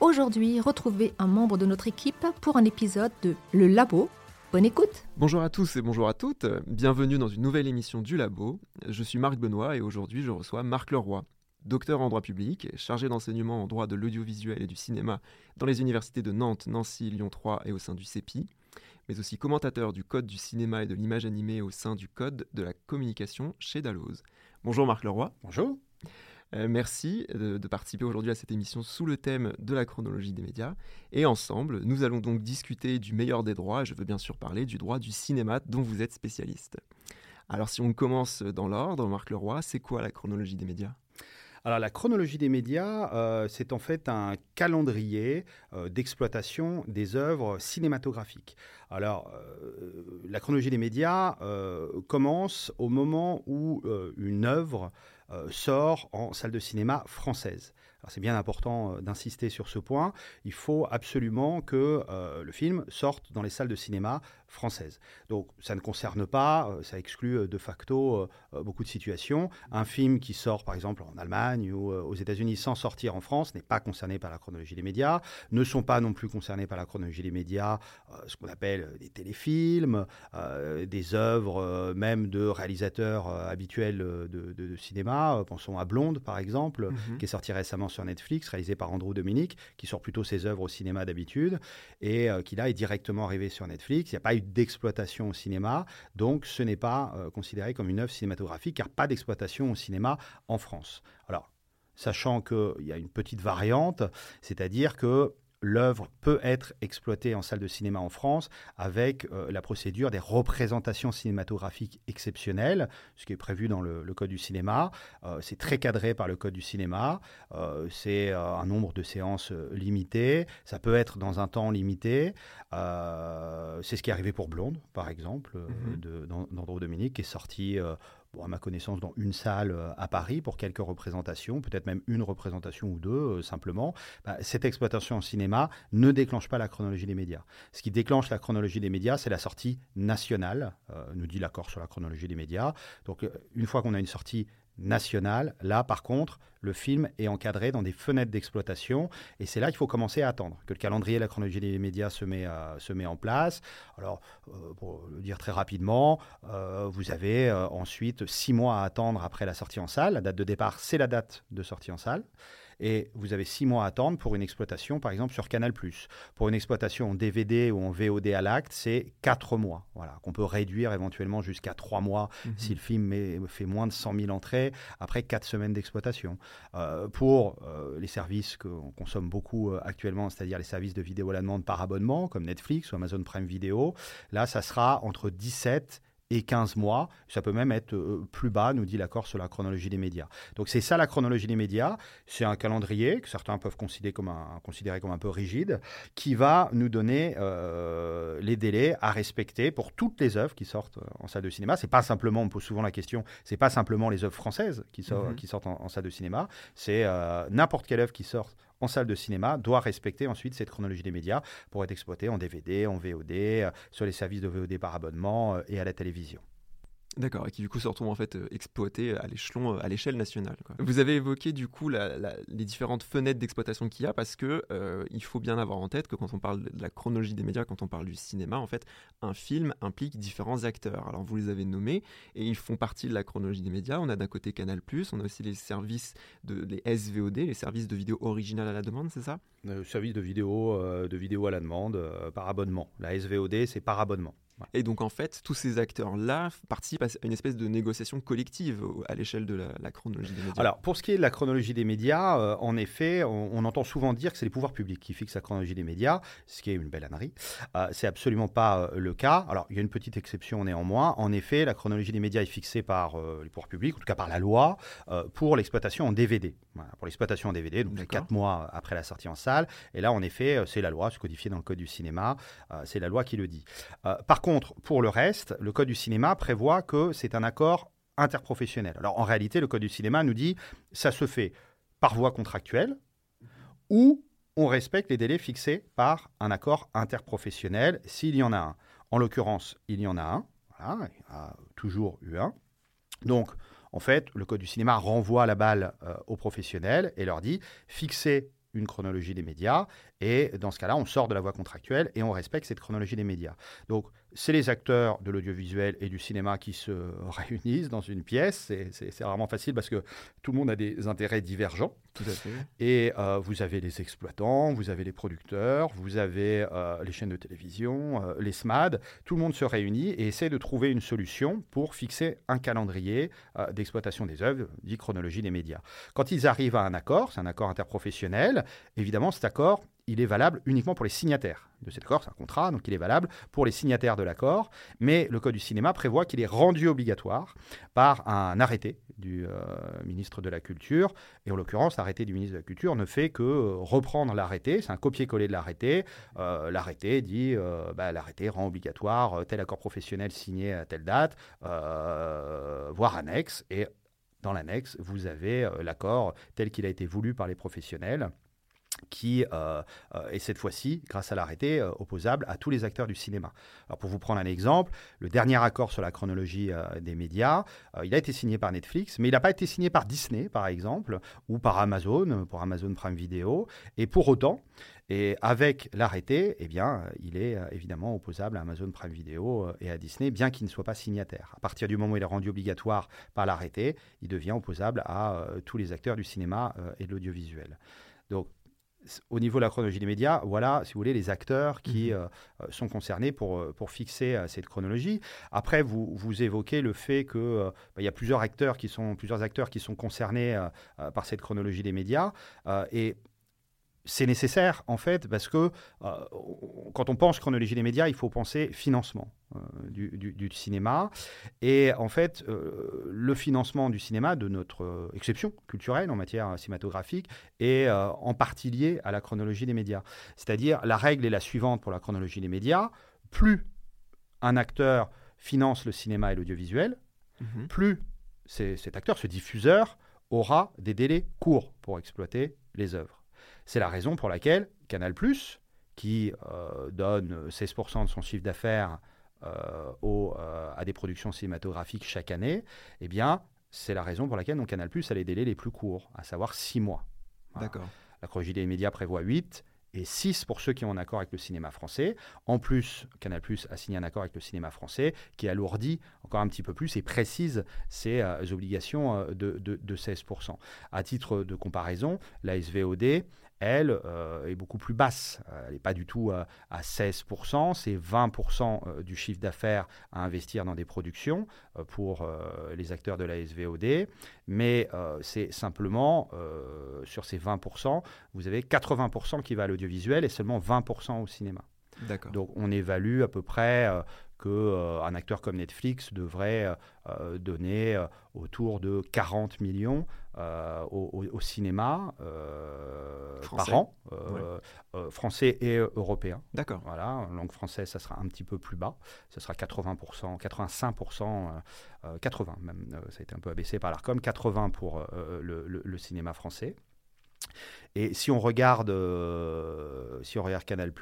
Aujourd'hui, retrouvez un membre de notre équipe pour un épisode de Le Labo. Bonne écoute Bonjour à tous et bonjour à toutes, bienvenue dans une nouvelle émission du Labo. Je suis Marc Benoît et aujourd'hui je reçois Marc Leroy, docteur en droit public, chargé d'enseignement en droit de l'audiovisuel et du cinéma dans les universités de Nantes, Nancy, Lyon 3 et au sein du CEPI, mais aussi commentateur du code du cinéma et de l'image animée au sein du code de la communication chez Dalloz. Bonjour Marc Leroy. Bonjour. Euh, merci de, de participer aujourd'hui à cette émission sous le thème de la chronologie des médias. Et ensemble, nous allons donc discuter du meilleur des droits, je veux bien sûr parler du droit du cinéma dont vous êtes spécialiste. Alors si on commence dans l'ordre, Marc Leroy, c'est quoi la chronologie des médias? Alors la chronologie des médias, euh, c'est en fait un calendrier euh, d'exploitation des œuvres cinématographiques. Alors euh, la chronologie des médias euh, commence au moment où euh, une œuvre euh, sort en salle de cinéma française. C'est bien important euh, d'insister sur ce point. Il faut absolument que euh, le film sorte dans les salles de cinéma françaises. Donc ça ne concerne pas, euh, ça exclut euh, de facto euh, beaucoup de situations. Un film qui sort par exemple en Allemagne ou aux États-Unis sans sortir en France n'est pas concerné par la chronologie des médias. Ne sont pas non plus concernés par la chronologie des médias ce qu'on appelle des téléfilms, des œuvres même de réalisateurs habituels de, de- de cinéma. Pensons à Blonde par exemple Mhm. qui est sorti récemment sur Netflix, réalisé par Andrew Dominic, qui sort plutôt ses œuvres au cinéma d'habitude, et qui là est directement arrivé sur Netflix. Il n'y a pas eu d'exploitation au cinéma, donc ce n'est pas euh, considéré comme une œuvre cinématographique, car pas d'exploitation au cinéma en France. Alors, sachant qu'il y a une petite variante, c'est-à-dire que l'œuvre peut être exploitée en salle de cinéma en France avec euh, la procédure des représentations cinématographiques exceptionnelles, ce qui est prévu dans le, le Code du cinéma. Euh, c'est très cadré par le Code du cinéma. Euh, c'est un nombre de séances limité. Ça peut être dans un temps limité. C'est ce qui est arrivé pour Blonde, par exemple, euh, Mhm. de- d'An- d'Andrew Dominique, qui est sorti, à ma connaissance, dans une salle euh, à Paris pour quelques représentations, peut-être même une représentation ou deux, euh, simplement. Bah, cette exploitation en cinéma ne déclenche pas la chronologie des médias. Ce qui déclenche la chronologie des médias, c'est la sortie nationale, euh, nous dit l'accord sur la chronologie des médias. Donc, une fois qu'on a une sortie nationale, là, par contre, le film est encadré dans des fenêtres d'exploitation, et c'est là qu'il faut commencer à attendre que le calendrier de la chronologie des médias se met, euh, se met en place. Alors, euh, pour le dire très rapidement, euh, vous avez ensuite six mois à attendre après la sortie en salle. La date de départ, c'est la date de sortie en salle. Et vous avez six mois à attendre pour une exploitation, par exemple, sur Canal+. Pour une exploitation en DVD ou en VOD à l'acte, c'est quatre mois. Voilà, qu'on peut réduire éventuellement jusqu'à trois mois Mhm. si le film met- fait moins de 100 000 entrées, après quatre semaines d'exploitation. Euh, pour euh, les services qu'on consomme beaucoup euh, actuellement, c'est-à-dire les services de vidéo à la demande par abonnement, comme Netflix ou Amazon Prime Video, là, ça sera entre 17 et 15 mois. Ça peut même être euh, plus bas, nous dit l'accord sur la chronologie des médias. Donc c'est ça la chronologie des médias. C'est un calendrier que certains peuvent considérer comme un, considérer comme un peu rigide, qui va nous donner euh, les délais à respecter pour toutes les œuvres qui sortent euh, en salle de cinéma. C'est pas simplement, on me pose souvent la question, c'est pas simplement les œuvres françaises qui, sort- Mhm. qui sortent en, en salle de cinéma. C'est euh, n'importe quelle œuvre qui sort en salle de cinéma doit respecter ensuite cette chronologie des médias pour être exploitée en DVD, en VOD, euh, sur les services de VOD par abonnement euh, et à la télévision. D'accord, et qui du coup se retrouvent en fait euh, exploités à l'échelon, euh, à l'échelle nationale. quoi. Vous avez évoqué du coup la- la- les différentes fenêtres d'exploitation qu'il y a parce que euh, il faut bien avoir en tête que quand on parle de la chronologie des médias, quand on parle du cinéma, en fait, un film implique différents acteurs. Alors vous les avez nommés et ils font partie de la chronologie des médias. On a d'un côté Canal+, on a aussi les services de les SVOD, les services de vidéo originale à la demande, c'est ça? Euh, service de vidéo, euh, de vidéo à la demande euh, par abonnement. La SVOD, c'est par abonnement. Et donc en fait, tous ces acteurs-là participent à une espèce de négociation collective à l'échelle de la, chronologie des médias. Alors pour ce qui est de la chronologie des médias, euh, en effet, on, entend souvent dire que c'est les pouvoirs publics qui fixent la chronologie des médias, ce qui est une belle ânerie. Euh, c'est absolument pas euh, le cas. Alors il y a une petite exception néanmoins. En effet, la chronologie des médias est fixée par les pouvoirs publics, en tout cas par la loi, pour l'exploitation en DVD. pour l'exploitation en DVD, donc quatre mois après la sortie en salle. Et là, en effet, c'est la loi, c'est codifié dans le code du cinéma. c'est la loi qui le dit. par contre, pour le reste, le Code du cinéma prévoit que c'est un accord interprofessionnel. Alors en réalité, le Code du cinéma nous dit ça se fait par voie contractuelle ou on respecte les délais fixés par un accord interprofessionnel s'il y en a un. En l'occurrence, il y en a un. Il y a toujours eu un. Donc, en fait, le Code du cinéma renvoie la balle euh, aux professionnels et leur dit fixez une chronologie des médias. Et dans ce cas-là, on sort de la voie contractuelle et on respecte cette chronologie des médias. Donc, c'est les acteurs de l'audiovisuel et du cinéma qui se réunissent dans une pièce. C'est vraiment facile parce que tout le monde a des intérêts divergents. Tout à fait. Et euh, vous avez les exploitants, vous avez les producteurs, vous avez euh, les chaînes de télévision, euh, les SMAD. Tout le monde se réunit et essaie de trouver une solution pour fixer un calendrier d'exploitation des œuvres, dit chronologie des médias. Quand ils arrivent à un accord, c'est un accord interprofessionnel, évidemment cet accord il est valable uniquement pour les signataires de cet accord. C'est un contrat, donc il est valable pour les signataires de l'accord. Mais le Code du cinéma prévoit qu'il est rendu obligatoire par un arrêté du euh, ministre de la Culture. Et en l'occurrence, l'arrêté du ministre de la Culture ne fait que euh, reprendre l'arrêté. C'est un copier-coller de l'arrêté. Euh, l'arrêté dit bah, l'arrêté rend obligatoire tel accord professionnel signé à telle date, voire annexe. Et dans l'annexe, vous avez l'accord tel qu'il a été voulu par les professionnels qui euh, euh, est cette fois-ci, grâce à l'arrêté, euh, opposable à tous les acteurs du cinéma. Alors pour vous prendre un exemple, le dernier accord sur la chronologie des médias, il a été signé par Netflix, mais il n'a pas été signé par Disney, par exemple, ou par Amazon, pour Amazon Prime Video. Et pour autant, et avec l'arrêté, eh bien, il est évidemment opposable à Amazon Prime Video et à Disney, bien qu'il ne soit pas signataire. À partir du moment où il est rendu obligatoire par l'arrêté, il devient opposable à tous les acteurs du cinéma et de l'audiovisuel. Donc, au niveau de la chronologie des médias, voilà, si vous voulez, les acteurs qui mhm. euh, euh, sont concernés pour, euh, pour fixer cette chronologie. Après, vous, vous évoquez le fait qu'il bah, y a plusieurs acteurs qui sont, plusieurs acteurs qui sont concernés par cette chronologie des médias. et c'est nécessaire, en fait, parce que euh, quand on pense chronologie des médias, il faut penser financement euh, du, cinéma. Et en fait, euh, le financement du cinéma, de notre exception culturelle en matière cinématographique, est en partie lié à la chronologie des médias. C'est-à-dire, la règle est la suivante pour la chronologie des médias. Plus un acteur finance le cinéma et l'audiovisuel, mhm. plus cet acteur, ce diffuseur, aura des délais courts pour exploiter les œuvres. C'est la raison pour laquelle Canal, qui euh, donne 16% de son chiffre d'affaires euh, euh, à des productions cinématographiques chaque année, eh bien, c'est la raison pour laquelle Canal a les délais les plus courts, à savoir 6 mois. D'accord. La chronologie des médias prévoit 8 et 6 pour ceux qui ont un accord avec le cinéma français. En plus, Canal a signé un accord avec le cinéma français qui alourdit encore un petit peu plus et précise ses obligations de, de, de, 16%. À titre de comparaison, la SVOD elle, euh, est beaucoup plus basse. Euh, elle n'est pas du tout à 16%, c'est 20% euh, du chiffre d'affaires à investir dans des productions pour les acteurs de la SVOD. Mais c'est simplement, sur ces 20%, vous avez 80% qui va à l'audiovisuel et seulement 20% au cinéma. Donc on évalue à peu près qu'un euh, acteur comme Netflix devrait euh, euh, donner autour de 40 millions au, cinéma par an, français et européen. D'accord. Voilà, en langue française, ça sera un petit peu plus bas, ce sera 80%, 85%, 80 même, ça a été un peu abaissé par l'ARCOM, 80 pour le, cinéma français. Et si on regarde, si on regarde Canal+,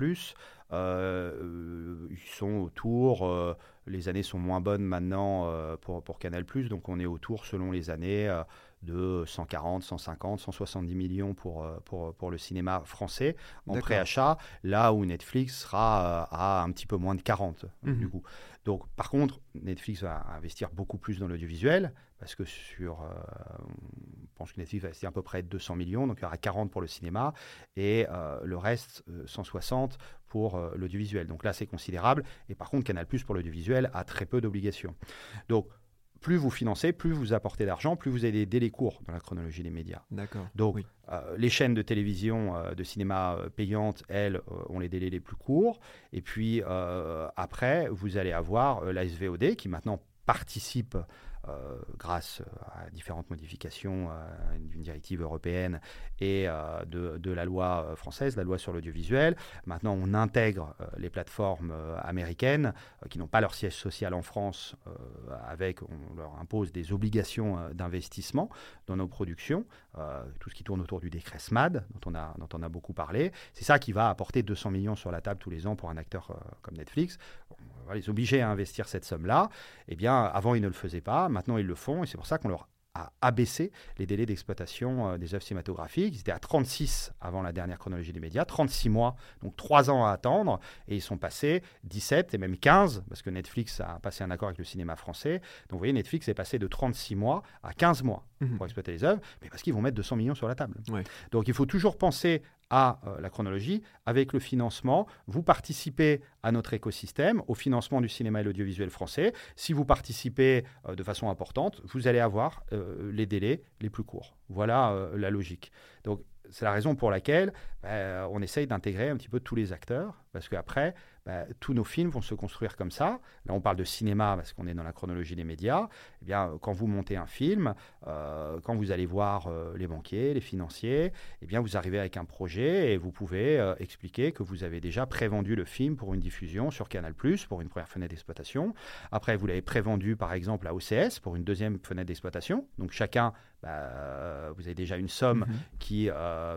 euh, ils sont autour, euh, les années sont moins bonnes maintenant euh, pour, pour Canal+, donc on est autour, selon les années, de 140, 150, 170 millions pour, pour, pour le cinéma français en préachat, là où Netflix sera à un petit peu moins de 40 mhm. du coup. Donc par contre, Netflix va investir beaucoup plus dans l'audiovisuel, parce que sur, on pense que Netflix va investir à peu près 200 millions, donc il y aura 40 pour le cinéma et le reste, 160 pour l'audiovisuel. Donc là, c'est considérable. Et par contre, Canal Plus pour l'audiovisuel a très peu d'obligations. Donc plus vous financez, plus vous apportez d'argent, plus vous avez des délais courts dans la chronologie des médias. D'accord. Donc, euh, les chaînes de télévision, euh, de cinéma euh, payantes, elles, ont les délais les plus courts. Et puis, après, vous allez avoir la SVOD qui maintenant participe euh, grâce à différentes modifications euh, d'une directive européenne et euh, de, la loi française, la loi sur l'audiovisuel. Maintenant, on intègre les plateformes américaines qui n'ont pas leur siège social en France, avec, on leur impose des obligations d'investissement dans nos productions, tout ce qui tourne autour du décret SMAD, dont on a, dont on a beaucoup parlé. C'est ça qui va apporter 200 millions sur la table tous les ans pour un acteur comme Netflix les obliger à investir cette somme-là. Eh bien, avant, ils ne le faisaient pas. Maintenant, ils le font. Et c'est pour ça qu'on leur a abaissé les délais d'exploitation euh, des œuvres cinématographiques. Ils étaient à 36 avant la dernière chronologie des médias, 36 mois, donc 3 ans à attendre, et ils sont passés 17 et même 15, parce que Netflix a passé un accord avec le cinéma français. Donc vous voyez, Netflix est passé de 36 mois à 15 mois mhm. pour exploiter les œuvres, mais parce qu'ils vont mettre 200 millions sur la table. Donc il faut toujours penser à euh, la chronologie. Avec le financement, vous participez à notre écosystème, au financement du cinéma et l'audiovisuel français. Si vous participez euh, de façon importante, vous allez avoir euh, les délais les plus courts. Voilà la logique. Donc c'est la raison pour laquelle bah, on essaye d'intégrer un petit peu tous les acteurs, parce qu'après, bah, tous nos films vont se construire comme ça. Là, on parle de cinéma parce qu'on est dans la chronologie des médias. Eh bien, quand vous montez un film, euh, quand vous allez voir euh, les banquiers, les financiers, eh bien, vous arrivez avec un projet et vous pouvez euh, expliquer que vous avez déjà prévendu le film pour une diffusion sur Canal+, pour une première fenêtre d'exploitation. Après, vous l'avez prévendu, par exemple, à OCS pour une deuxième fenêtre d'exploitation. Donc, chacun, bah, vous avez déjà une somme mhm. qui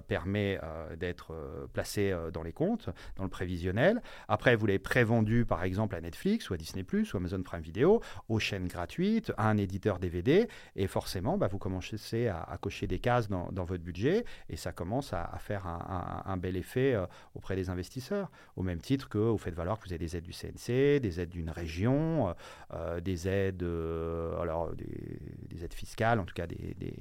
permet d'être placée dans les comptes, dans le prévisionnel. Après, vous l'avez prévendu par exemple à Netflix ou à Disney ⁇ ou Amazon Prime Video, aux chaînes gratuites, à un éditeur DVD, et forcément, bah, vous commencez à, cocher des cases dans, votre budget, et ça commence à, faire un, bel effet euh, auprès des investisseurs, au même titre que vous faites valoir que vous avez des aides du CNC, des aides d'une région, euh, euh, des aides, alors des, aides fiscales, en tout cas des, des,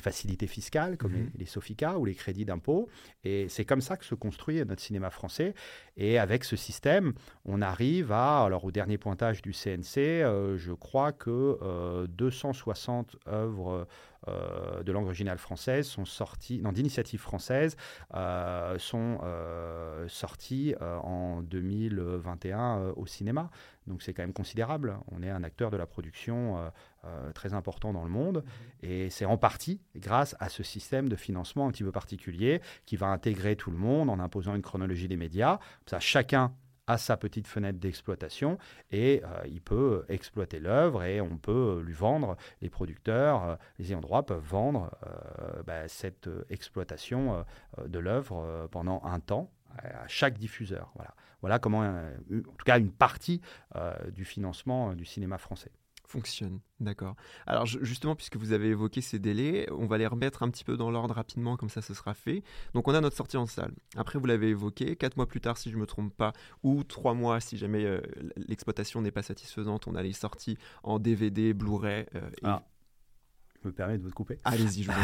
facilités fiscales comme mhm. les, les, SOFICA ou les crédits d'impôt. Et c'est comme ça que se construit notre cinéma français. Et avec ce système, on arrive à, alors au dernier pointage du CNC, euh, je crois que 260 euh, œuvres euh, de langue originale française sont sorties, non, d'initiative française, sont sorties en 2021 au cinéma. Donc c'est quand même considérable. On est un acteur de la production très important dans le monde. Mmh. Et c'est en partie grâce à ce système de financement un petit peu particulier qui va intégrer tout le monde en imposant une chronologie des médias. Ça, chacun a sa petite fenêtre d'exploitation et euh, il peut exploiter l'œuvre et on peut lui vendre, les producteurs, euh, les ayants droit peuvent vendre euh, bah, cette exploitation de l'œuvre pendant un temps à chaque diffuseur. Voilà, voilà comment, en tout cas, une partie du financement du cinéma français fonctionne. D'accord. Alors justement, puisque vous avez évoqué ces délais, on va les remettre un petit peu dans l'ordre rapidement, comme ça ce sera fait. Donc on a notre sortie en salle. Après, vous l'avez évoqué, quatre mois plus tard, si je ne me trompe pas, ou trois mois si jamais euh, l'exploitation n'est pas satisfaisante, on a les sorties en DVD, Blu-ray. Euh, ah me permets de vous couper. Allez-y, je vous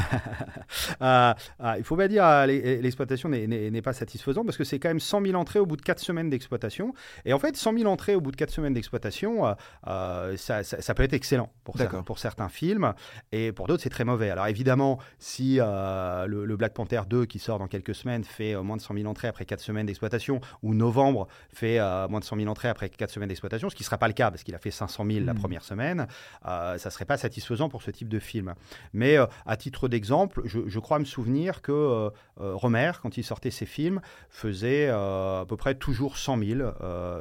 euh, euh, Il faut bien dire, euh, l'exploitation n'est pas satisfaisante parce que c'est quand même 100 000 entrées au bout de 4 semaines d'exploitation. Et en fait, 100 000 entrées au bout de 4 semaines d'exploitation, ça, peut être excellent pour, pour certains films et pour d'autres, c'est très mauvais. Alors évidemment, si le, Black Panther 2 qui sort dans quelques semaines fait moins de 100 000 entrées après 4 semaines d'exploitation ou Novembre fait moins de 100 000 entrées après 4 semaines d'exploitation, ce qui ne sera pas le cas parce qu'il a fait 500 000 la hmm. première semaine, ça ne serait pas satisfaisant pour ce type de film. Mais euh, à titre d'exemple, je, crois me souvenir que euh, euh, Romer, quand il sortait ses films, faisait à peu près toujours 100 000,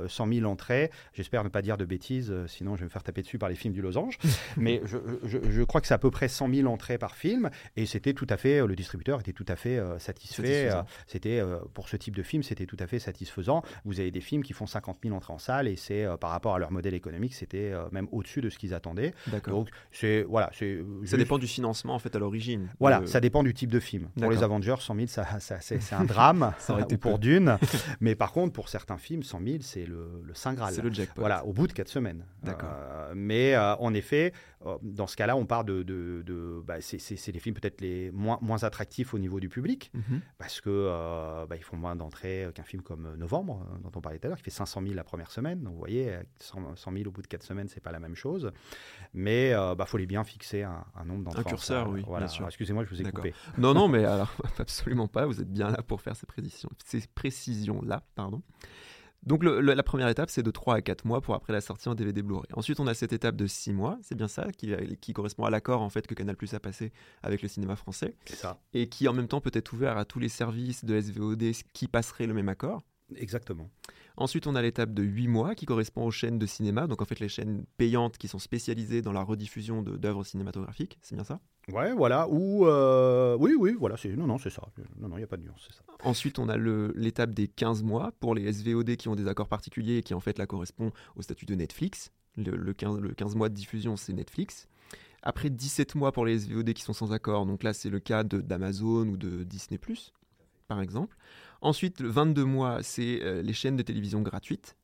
100 000 entrées. J'espère ne pas dire de bêtises, sinon je vais me faire taper dessus par les films du Losange. Mais je, crois que c'est à peu près 100 000 entrées par film. Et c'était tout à fait, le distributeur était tout à fait satisfait. C'était pour ce type de film, c'était tout à fait satisfaisant. Vous avez des films qui font 50 000 entrées en salle et c'est par rapport à leur modèle économique, c'était même au-dessus de ce qu'ils attendaient. Donc c'est voilà, c'est ça dépend du financement en fait à l'origine. Voilà, ça dépend du type de film. Pour les Avengers, 100 000, ça, c'est un drame, ou pour Dune. Mais par contre, pour certains films, 100 000, c'est le, le Saint Graal. C'est le jackpot. Voilà, au bout de 4 semaines. D'accord. Euh, mais euh, en effet, dans ce cas-là, on part de. de, de- bah, c'est- les films peut-être les moins, moins attractifs au niveau du public, Mhm. parce que euh, bah, font moins d'entrées qu'un film comme Novembre, euh, dont on parlait tout à l'heure, qui fait 500 000 la première semaine. Donc, vous voyez, euh, 100, 100 000 au bout de 4 semaines, c'est pas la même chose. Mais il bah, faut les bien fixer un, un nombre d'entrées. en curseur, oui, Voilà. Alors, Excusez-moi, je vous ai coupé. Non, non, mais alors, absolument pas. Vous êtes bien là pour faire ces précisions, ces précisions-là. Pardon. Donc, le- le- la première étape, c'est de 3 à 4 mois pour après la sortie en DVD Blu-ray. Ensuite, on a cette étape de 6 mois, c'est bien ça, qui, qui correspond à l'accord en fait que Canal Plus a passé avec le cinéma français C'est ça. et qui en même temps peut être ouvert à tous les services de SVOD qui passeraient le même accord. Exactement. Ensuite, on a l'étape de 8 mois qui correspond aux chaînes de cinéma, donc en fait les chaînes payantes qui sont spécialisées dans la rediffusion de- d'œuvres cinématographiques, c'est bien ça? Ouais, voilà. Ou euh, oui, oui, voilà. C'est non, non, c'est ça. Non, non, il n'y a pas de nuance, c'est ça. Ensuite, on a le- l'étape des 15 mois pour les SVOD qui ont des accords particuliers et qui en fait là correspond au statut de Netflix. Le, le 15, le 15 mois de diffusion, c'est Netflix. Après 17 mois pour les SVOD qui sont sans accord, donc là c'est le cas de- d'Amazon ou de Disney ⁇ par exemple. Ensuite, le 22 mois, c'est euh, les chaînes de télévision gratuites.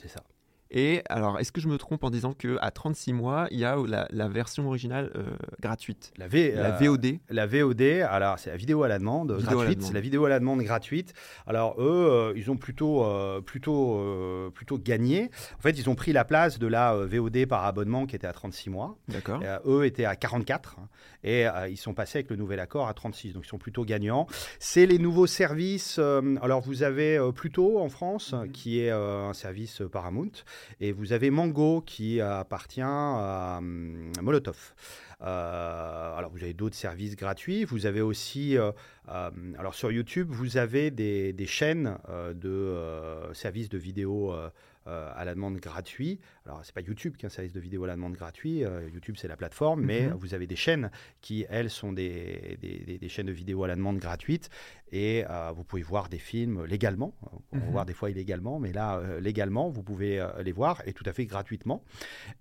C'est ça. Et alors, est-ce que je me trompe en disant qu'à 36 mois, il y a la, la version originale euh, gratuite? La, v, La euh, VOD La VOD, alors c'est la vidéo à la demande Vidéo à gratuite. C'est la vidéo à la demande gratuite. Alors eux, euh, ils ont plutôt, plutôt, plutôt gagné. En fait, ils ont pris la place de la VOD par abonnement qui était à 36 mois. D'accord eux étaient à 44 hein, et ils sont passés avec le nouvel accord à 36. Donc ils sont plutôt gagnants. C'est les nouveaux services. alors vous avez Pluto en France Mhm. qui est un service Paramount et vous avez Mango qui appartient à hum, Molotov. Euh, alors vous avez d'autres services gratuits. Vous avez aussi, euh, euh, alors sur YouTube, vous avez des, des chaînes euh, de services de vidéo euh, à la demande gratuit. Alors c'est pas YouTube qui est un service de vidéo à la demande gratuit. euh, YouTube c'est la plateforme, mais Mhm. vous avez des chaînes qui elles sont des, des- des- des chaînes de vidéo à la demande gratuite et euh, vous pouvez voir des films légalement. On Mhm. voir des fois illégalement, mais là légalement vous pouvez les voir et tout à fait gratuitement.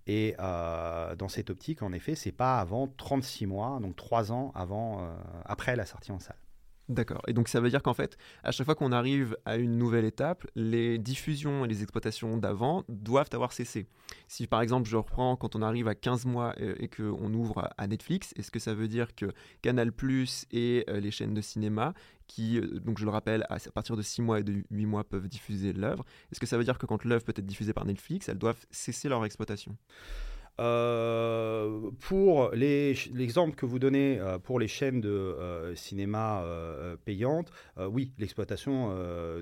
Et dans cette optique, en effet, c'est pas avant 36 mois, donc 3 ans avant, après la sortie en salle. D'accord. Et donc ça veut dire qu'en fait, à chaque fois qu'on arrive à une nouvelle étape, les diffusions et les exploitations d'avant doivent avoir cessé. Si par exemple je reprends quand on arrive à 15 mois euh, et qu'on ouvre à- Netflix, est-ce que ça veut dire que Canal ⁇ et euh, les chaînes de cinéma, qui, euh, donc je le rappelle, à partir de 6 mois et de 8 mois peuvent diffuser l'œuvre, est-ce que ça veut dire que quand l'œuvre peut être diffusée par Netflix, elles doivent cesser leur exploitation? Euh, pour les- l'exemple que vous donnez euh, pour les chaînes de euh, cinéma euh, payantes, oui, l'exploitation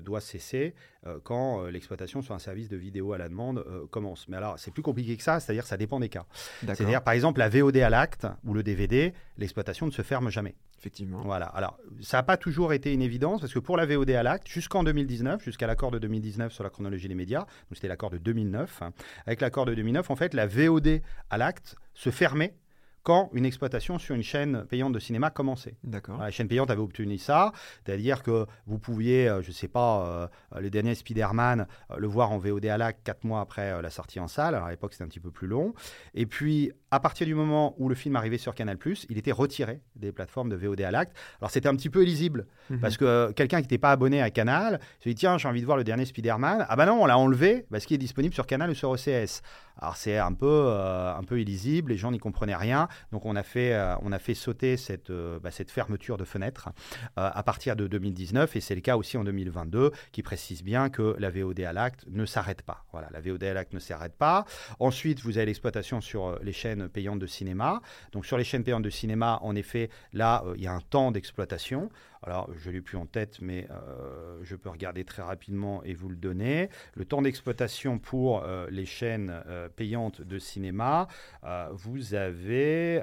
doit cesser quand l'exploitation sur un service de vidéo à la demande commence. Mais alors, c'est plus compliqué que ça, c'est-à-dire que ça dépend des cas. C'est-à-dire, par exemple, la VOD à l'acte ou le DVD, l'exploitation ne se ferme jamais. Effectivement. Voilà. Alors, ça n'a pas toujours été une évidence parce que pour la VOD à l'acte, jusqu'en 2019, jusqu'à l'accord de 2019 sur la chronologie des médias, donc c'était l'accord de 2009, hein, avec l'accord de 2009, en fait, la VOD à l'acte se fermait quand une exploitation sur une chaîne payante de cinéma commençait. D'accord. La chaîne payante avait obtenu ça, c'est-à-dire que vous pouviez, euh, je ne sais pas, euh, le dernier Spider-Man, euh, le voir en VOD à l'acte quatre mois après euh, la sortie en salle. Alors, à l'époque, c'était un petit peu plus long. Et puis, à partir du moment où le film arrivait sur Canal+, il était retiré des plateformes de VOD à l'acte. Alors, c'était un petit peu illisible, Mhm. parce que quelqu'un qui n'était pas abonné à Canal se dit tiens, j'ai envie de voir le dernier Spider-Man. Ah bah non, on l'a enlevé parce qu'il est disponible sur Canal ou sur OCS. Alors c'est un peu, euh, un peu illisible, les gens n'y comprenaient rien. Donc on a fait, euh, on a fait sauter cette, euh, bah, cette fermeture de fenêtre euh, à partir de 2019 et c'est le cas aussi en 2022 qui précise bien que la VOD à l'acte ne s'arrête pas. Voilà, la VOD à l'acte ne s'arrête pas. Ensuite, vous avez l'exploitation sur les chaînes payantes de cinéma. Donc sur les chaînes payantes de cinéma, en effet, là, il y a un temps d'exploitation. Alors, je ne l'ai plus en tête, mais euh, je peux regarder très rapidement et vous le donner. Le temps d'exploitation pour euh, les chaînes euh, payantes de cinéma, vous avez...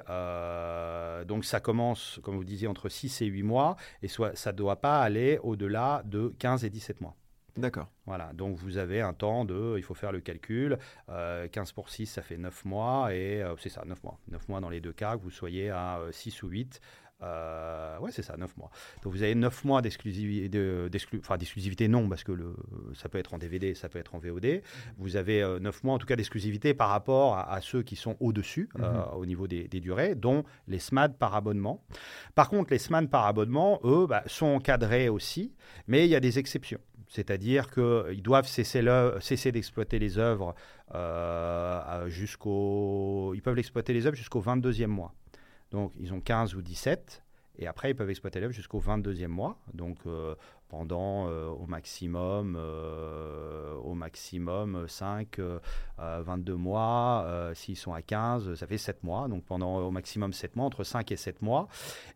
donc, ça commence, comme vous disiez, entre 6 et 8 mois, et soit, ça ne doit pas aller au-delà de 15 et 17 mois. D'accord. Voilà, donc vous avez un temps de, il faut faire le calcul, euh, 15 pour 6, ça fait 9 mois, et euh, c'est ça, 9 mois. 9 mois dans les deux cas, que vous soyez à euh, 6 ou 8. Euh, ouais, c'est ça, 9 mois. Donc vous avez 9 mois d'exclusivité, de- d'exclu- enfin d'exclusivité non, parce que le, ça peut être en DVD, ça peut être en VOD. Vous avez euh, 9 mois en tout cas d'exclusivité par rapport à, à ceux qui sont au-dessus, euh, au niveau des, des durées, dont les SMAD par abonnement. Par contre, les SMAD par abonnement, eux, bah, sont encadrés aussi, mais il y a des exceptions. C'est-à-dire qu'ils doivent cesser, cesser d'exploiter les œuvres euh, jusqu'au. Ils peuvent exploiter les œuvres jusqu'au 22e mois. Donc, ils ont 15 ou 17. Et après, ils peuvent exploiter l'œuvre jusqu'au 22e mois. Donc, euh, pendant euh, au maximum, euh, au maximum 5, 22 euh, mois. S'ils sont à 15, ça fait 7 mois. Donc pendant au maximum 7 mois, entre 5 et 7 mois.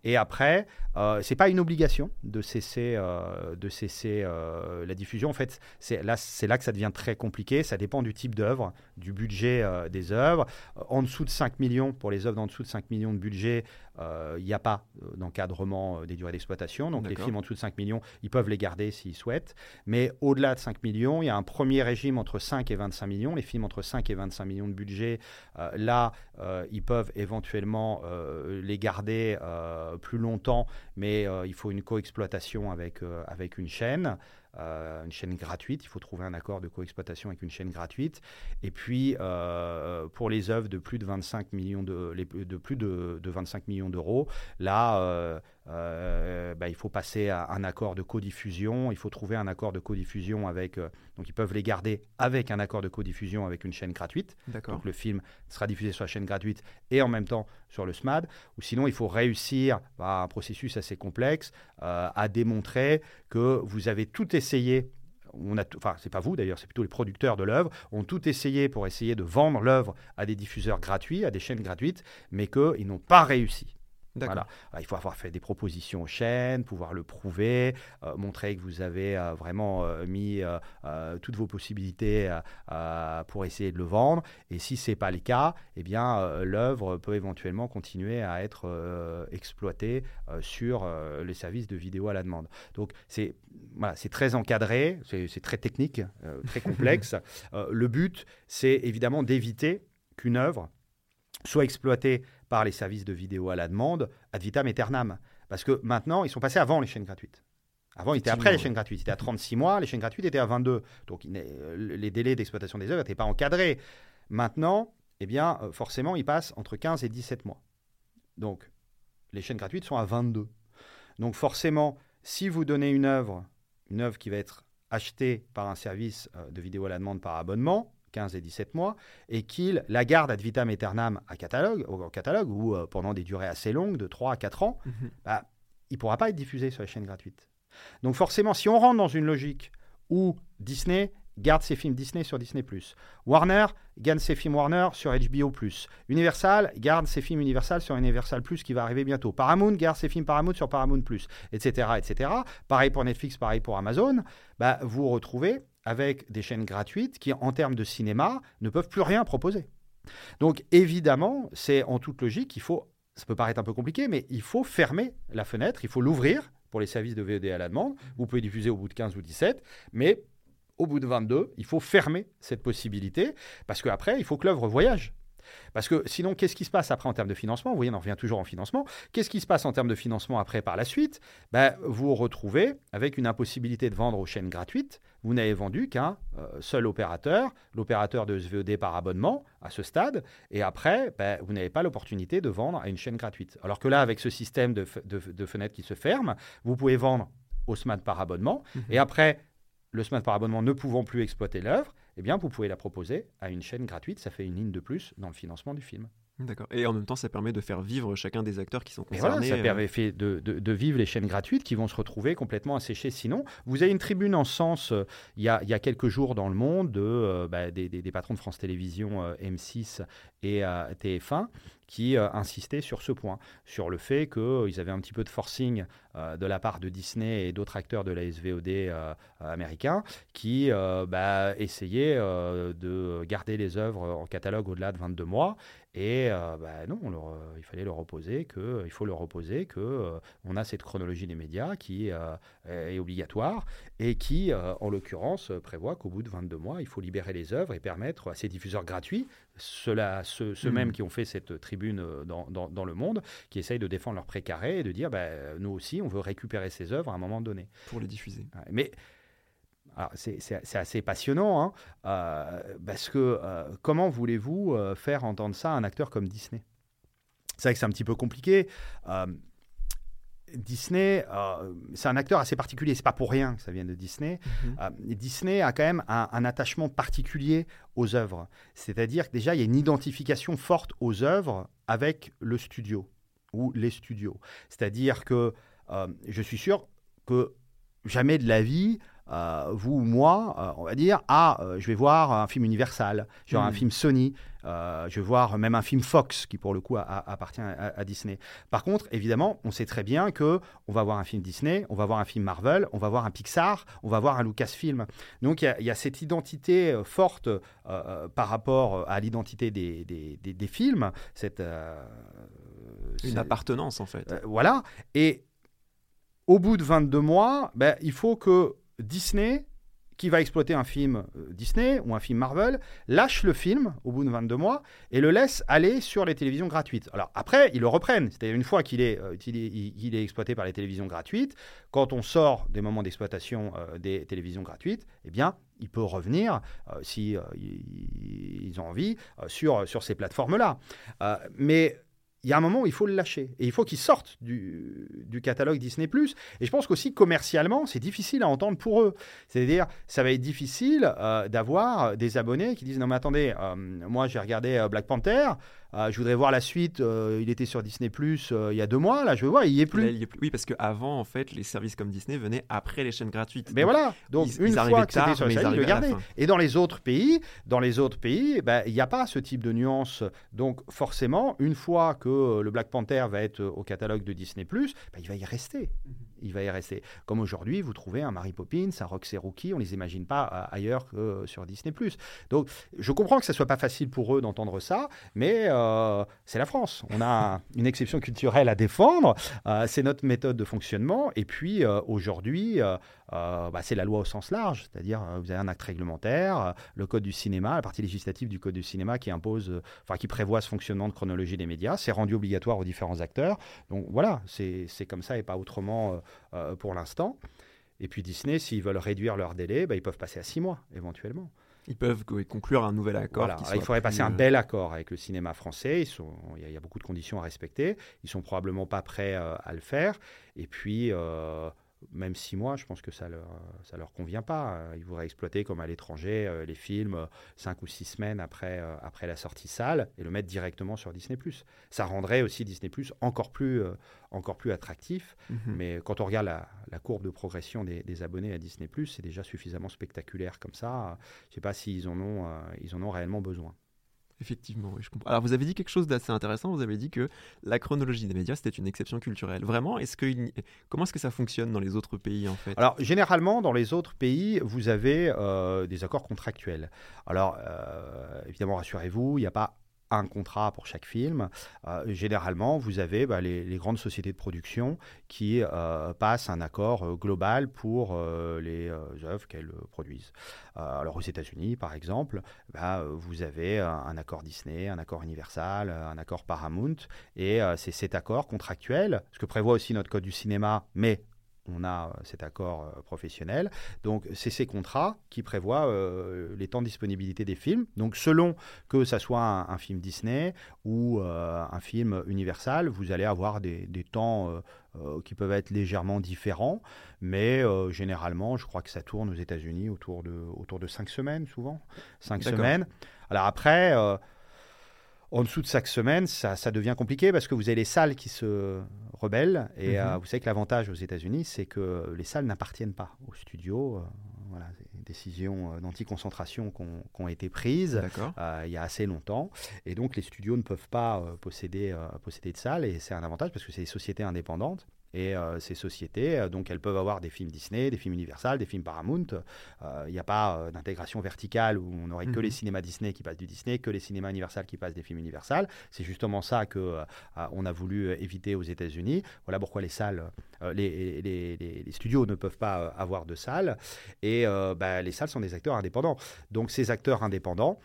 Et après, ce n'est pas une obligation de cesser, de cesser la diffusion. En fait, c'est là, là que ça devient très compliqué. Ça dépend du type d'œuvre, du budget des œuvres. En dessous de 5 millions, pour les œuvres en dessous de 5 millions de budget, il n'y a pas d'encadrement des durées d'exploitation. Donc les films en dessous de 5 millions, ils peuvent les garder s'ils souhaitent. Mais au-delà de 5 millions, il y a un premier régime entre 5 et 25 millions. Les films entre 5 et 25 millions de budget, euh, là, euh, ils peuvent éventuellement euh, les garder plus longtemps, mais il faut une coexploitation avec, avec une chaîne. Une chaîne gratuite. Il faut trouver un accord de coexploitation avec une chaîne gratuite. Et puis, pour les œuvres de plus de 25 millions de, de plus de, 25 millions d'euros, là, bah, il faut passer à un accord de codiffusion. Il faut trouver un accord de codiffusion avec. donc, ils peuvent les garder avec un accord de codiffusion avec une chaîne gratuite. Donc, le film sera diffusé sur la chaîne gratuite et en même temps sur le SMAD. Ou sinon, il faut réussir, bah, un processus assez complexe, à démontrer que vous avez tout essayé essayé on a, enfin c'est pas vous d'ailleurs, c'est plutôt les producteurs de l'œuvre, ont tout essayé pour essayer de vendre l'œuvre à des diffuseurs gratuits, à des chaînes gratuites, mais qu'ils n'ont pas réussi. Voilà. Il faut avoir fait des propositions aux chaînes, pouvoir le prouver, euh, montrer que vous avez euh, vraiment euh, mis toutes vos possibilités pour essayer de le vendre. Et si ce n'est pas le cas, eh bien, l'œuvre peut éventuellement continuer à être exploitée sur les services de vidéo à la demande. Donc, c'est voilà, très encadré, c'est très technique, très complexe. le but, c'est évidemment d'éviter qu'une œuvre soit exploitée par les services de vidéo à la demande ad vitam aeternam. Parce que maintenant, ils sont passés avant les chaînes gratuites. Avant, ils étaient après les chaînes gratuites. Ils étaient à 36 mois, les chaînes gratuites étaient à 22. Donc, les délais d'exploitation des œuvres n'étaient pas encadrés. Maintenant, eh bien, euh, forcément, ils passent entre 15 et 17 mois. Donc, les chaînes gratuites sont à 22. Donc, forcément, si vous donnez une œuvre, une œuvre qui va être achetée par un service euh, de vidéo à la demande par abonnement, 15 et 17 mois, et qu'il la garde ad vitam aeternam à catalogue, au catalogue ou euh, pendant des durées assez longues, de 3 à 4 ans, mhm. bah, il ne pourra pas être diffusé sur les chaînes gratuites. Donc forcément, si on rentre dans une logique où Disney garde ses films Disney sur Disney+. Warner garde ses films Warner sur HBO+. Universal garde ses films Universal sur Universal+, qui va arriver bientôt. Paramount garde ses films Paramount sur Paramount+, etc., etc. Pareil pour Netflix, pareil pour Amazon. Bah, vous retrouvez avec des chaînes gratuites qui, en termes de cinéma, ne peuvent plus rien proposer. Donc évidemment, c'est en toute logique, il faut, ça peut paraître un peu compliqué, mais il faut fermer la fenêtre, il faut l'ouvrir pour les services de VOD à la demande. Vous pouvez diffuser au bout de 15 ou 17, mais au bout de 22, il faut fermer cette possibilité, parce qu'après, il faut que l'œuvre voyage. Parce que sinon, qu'est-ce qui se passe après en termes de financement? Vous voyez, on en revient toujours en financement. Qu'est-ce qui se passe en termes de financement après par la suite? Ben, Vous vous retrouvez avec une impossibilité de vendre aux chaînes gratuites. Vous n'avez vendu qu'un euh, seul opérateur, l'opérateur de SVOD par abonnement à ce stade. Et après, ben, vous n'avez pas l'opportunité de vendre à une chaîne gratuite. Alors que là, avec ce système de, fenêtres qui se ferment, vous pouvez vendre au SMAD par abonnement. Mmh Et après, le SMAD par abonnement ne pouvant plus exploiter l'œuvre, eh bien, vous pouvez la proposer à une chaîne gratuite. Ça fait une ligne de plus dans le financement du film. D'accord. Et en même temps, ça permet de faire vivre chacun des acteurs qui sont concernés. Voilà, ça permet euh, de, de, de, vivre les chaînes gratuites qui vont se retrouver complètement asséchées sinon. Vous avez une tribune en sens, euh, il, y a, il, y a, quelques jours dans le monde, de, euh, bah, des, des, patrons de France Télévisions, M6 et TF1, qui insistaient sur ce point, sur le fait qu'ils avaient un petit peu de forcing de la part de Disney et d'autres acteurs de la SVOD américains qui bah, essayaient de garder les œuvres en catalogue au-delà de 22 mois. Et euh, bah, non, euh, il fallait leur opposer que, faut leur opposer que euh, on a cette chronologie des médias qui est obligatoire et qui, en l'occurrence, prévoit qu'au bout de 22 mois, il faut libérer les œuvres et permettre à ces diffuseurs gratuits, ceux-là, ceux, mêmes mmh. qui ont fait cette tribune dans, dans, le monde, qui essayent de défendre leur précaré et de dire, bah, nous aussi, on veut récupérer ces œuvres à un moment donné. Pour les diffuser. Mais c'est assez passionnant, hein, euh, parce que euh, comment voulez-vous euh, faire entendre ça à un acteur comme Disney? C'est vrai que c'est un petit peu compliqué. Disney, euh, c'est un acteur assez particulier. C'est pas pour rien que ça vient de Disney. Mhm. Euh, Disney a quand même un, un attachement particulier aux œuvres. C'est-à-dire que déjà, il y a une identification forte aux œuvres avec le studio ou les studios. C'est-à-dire que euh, je suis sûr que jamais de la vie, euh, vous ou moi, euh, on va dire, ah, euh, je vais voir un film Universal, vais voir un Mhm. film Sony, je vais voir même un film Fox qui pour le coup a- a- appartient à, à Disney. Par contre, évidemment, on sait très bien que on va voir un film Disney, on va voir un film Marvel, on va voir un Pixar, on va voir un Lucasfilm. Donc il y a- il y, a cette identité forte par rapport à l'identité des, des- des- des films, cette Une appartenance en fait. voilà. Et au bout de 22 mois, ben, il faut que Disney, qui va exploiter un film euh, Disney ou un film Marvel, lâche le film au bout de 22 mois et le laisse aller sur les télévisions gratuites. Alors après, ils le reprennent. C'est-à-dire une fois qu'il est, euh, exploité par les télévisions gratuites, quand on sort des moments d'exploitation euh, des télévisions gratuites, eh bien, il peut revenir, euh, si ont envie, sur, sur ces plateformes-là. Mais il y a un moment où il faut le lâcher. Et il faut qu'il sorte du, du catalogue Disney ⁇ Et je pense qu'aussi commercialement, c'est difficile à entendre pour eux. C'est-à-dire, ça va être difficile euh, d'avoir des abonnés qui disent, non mais attendez, euh, moi j'ai regardé euh, Black Panther, euh, je voudrais voir la suite, euh, il était sur Disney ⁇ il y a deux mois, là je veux voir, il y est Là, plus. il y est plus- Oui, parce qu'avant, en fait, les services comme Disney venaient après les chaînes gratuites. Mais Donc, voilà, donc ils- une ils fois que c'était sur les salles, ils le gardaient. Et dans les autres pays, dans les autres pays, ben, il n'y a pas ce type de nuance. Donc forcément, une fois que euh, le Black Panther va être euh, au catalogue de Disney+, ben, il va y rester. Il va y rester. Comme aujourd'hui, vous trouvez un Mary Poppins, un Roxy Rookie, on les imagine pas euh, ailleurs que sur Disney+. Donc je comprends que ce soit pas facile pour eux d'entendre ça, mais euh, c'est la France. On a une exception culturelle à défendre. Euh, c'est notre méthode de fonctionnement. Et puis euh, aujourd'hui, euh, bah, c'est la loi au sens large, c'est-à-dire euh, vous avez un acte réglementaire, euh, le code du cinéma, la partie législative du code du cinéma qui impose, enfin qui prévoit ce fonctionnement de chronologie des médias, c'est rendu obligatoire aux différents acteurs. Donc voilà, c'est comme ça et pas autrement pour l'instant. Et puis Disney, s'ils veulent réduire leur délai, bah, ils peuvent passer à six mois éventuellement. Ils peuvent co- conclure un nouvel accord. Voilà. il faudrait plus, passer un bel accord avec le cinéma français. Ils sont, il, y a, il y a beaucoup de conditions à respecter. Ils sont probablement pas prêts euh, à le faire. Et puis, euh, même six mois, je pense que ça leur, ça leur convient pas. Ils voudraient exploiter, comme à l'étranger, euh, les films euh, cinq ou six semaines après, euh, après la sortie salle et le mettre directement sur Disney+. Ça rendrait aussi Disney+, encore plus, encore plus attractif. mhm. Mais quand on regarde la, la courbe de progression des, des abonnés à Disney+, c'est déjà suffisamment spectaculaire comme ça. Je ne sais pas s'ils en, ont, ils en ont réellement besoin. Effectivement, oui, je comprends. Alors, vous avez dit quelque chose d'assez intéressant. Vous avez dit que la chronologie des médias, c'était une exception culturelle. Vraiment, est-ce que comment est-ce que ça fonctionne dans les autres pays, en fait? Alors, généralement, dans les autres pays, vous avez euh, des accords contractuels. Alors, euh, évidemment, rassurez-vous, il n'y a pas un contrat pour chaque film. Euh, généralement, vous avez bah, les, grandes sociétés de production qui euh, passent un accord euh, global pour les œuvres qu'elles produisent. Alors, aux États-Unis, par exemple, bah, vous avez un, un accord Disney, un accord Universal, un accord Paramount, et c'est cet accord contractuel, ce que prévoit aussi notre code du cinéma, mais on a euh, cet accord euh, professionnel. Donc, c'est ces contrats qui prévoient euh, les temps de disponibilité des films. Donc, selon que ça soit un, un film Disney ou euh, un film Universal, vous allez avoir des, des temps euh, qui peuvent être légèrement différents. Mais généralement, je crois que ça tourne aux États-Unis autour de, autour de cinq semaines, souvent. Cinq semaines. Alors, après. En dessous de chaque semaine, ça, ça devient compliqué parce que vous avez les salles qui se rebellent. Et Mhm. euh, vous savez que l'avantage aux États-Unis, c'est que les salles n'appartiennent pas aux studios. Euh, voilà, c'est des décisions euh, d'anticoncentration qui ont- été prises euh, il y a assez longtemps. Et donc, les studios ne peuvent pas posséder, posséder de salles. Et c'est un avantage parce que c'est des sociétés indépendantes. Et euh, ces sociétés, euh, donc, elles peuvent avoir des films Disney, des films Universal, des films Paramount. Euh, Il n'y a pas euh, d'intégration verticale où on n'aurait que Mhm. les cinémas Disney qui passent du Disney, que les cinémas Universal qui passent des films Universal. C'est justement ça que euh, euh, on a voulu euh, éviter aux États-Unis. Voilà pourquoi les salles, euh, les, les- les- les studios ne peuvent pas euh, avoir de salles. Et euh, bah, les salles sont des acteurs indépendants. Donc ces acteurs indépendants,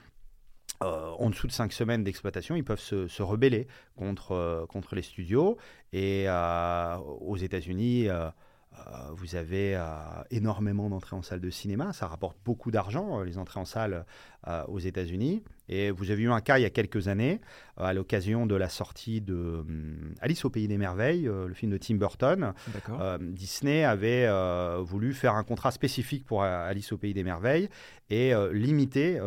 euh, en dessous de cinq semaines d'exploitation, ils peuvent se, rebeller contre, euh, contre les studios. Et euh, aux États-Unis, euh, vous avez euh, énormément d'entrées en salle de cinéma. Ça rapporte beaucoup d'argent, euh, les entrées en salle aux États-Unis. Et vous avez eu un cas il y a quelques années, à l'occasion de la sortie de hum, Alice au Pays des Merveilles, le film de Tim Burton. Disney avait voulu faire un contrat spécifique pour Alice au Pays des Merveilles et limiter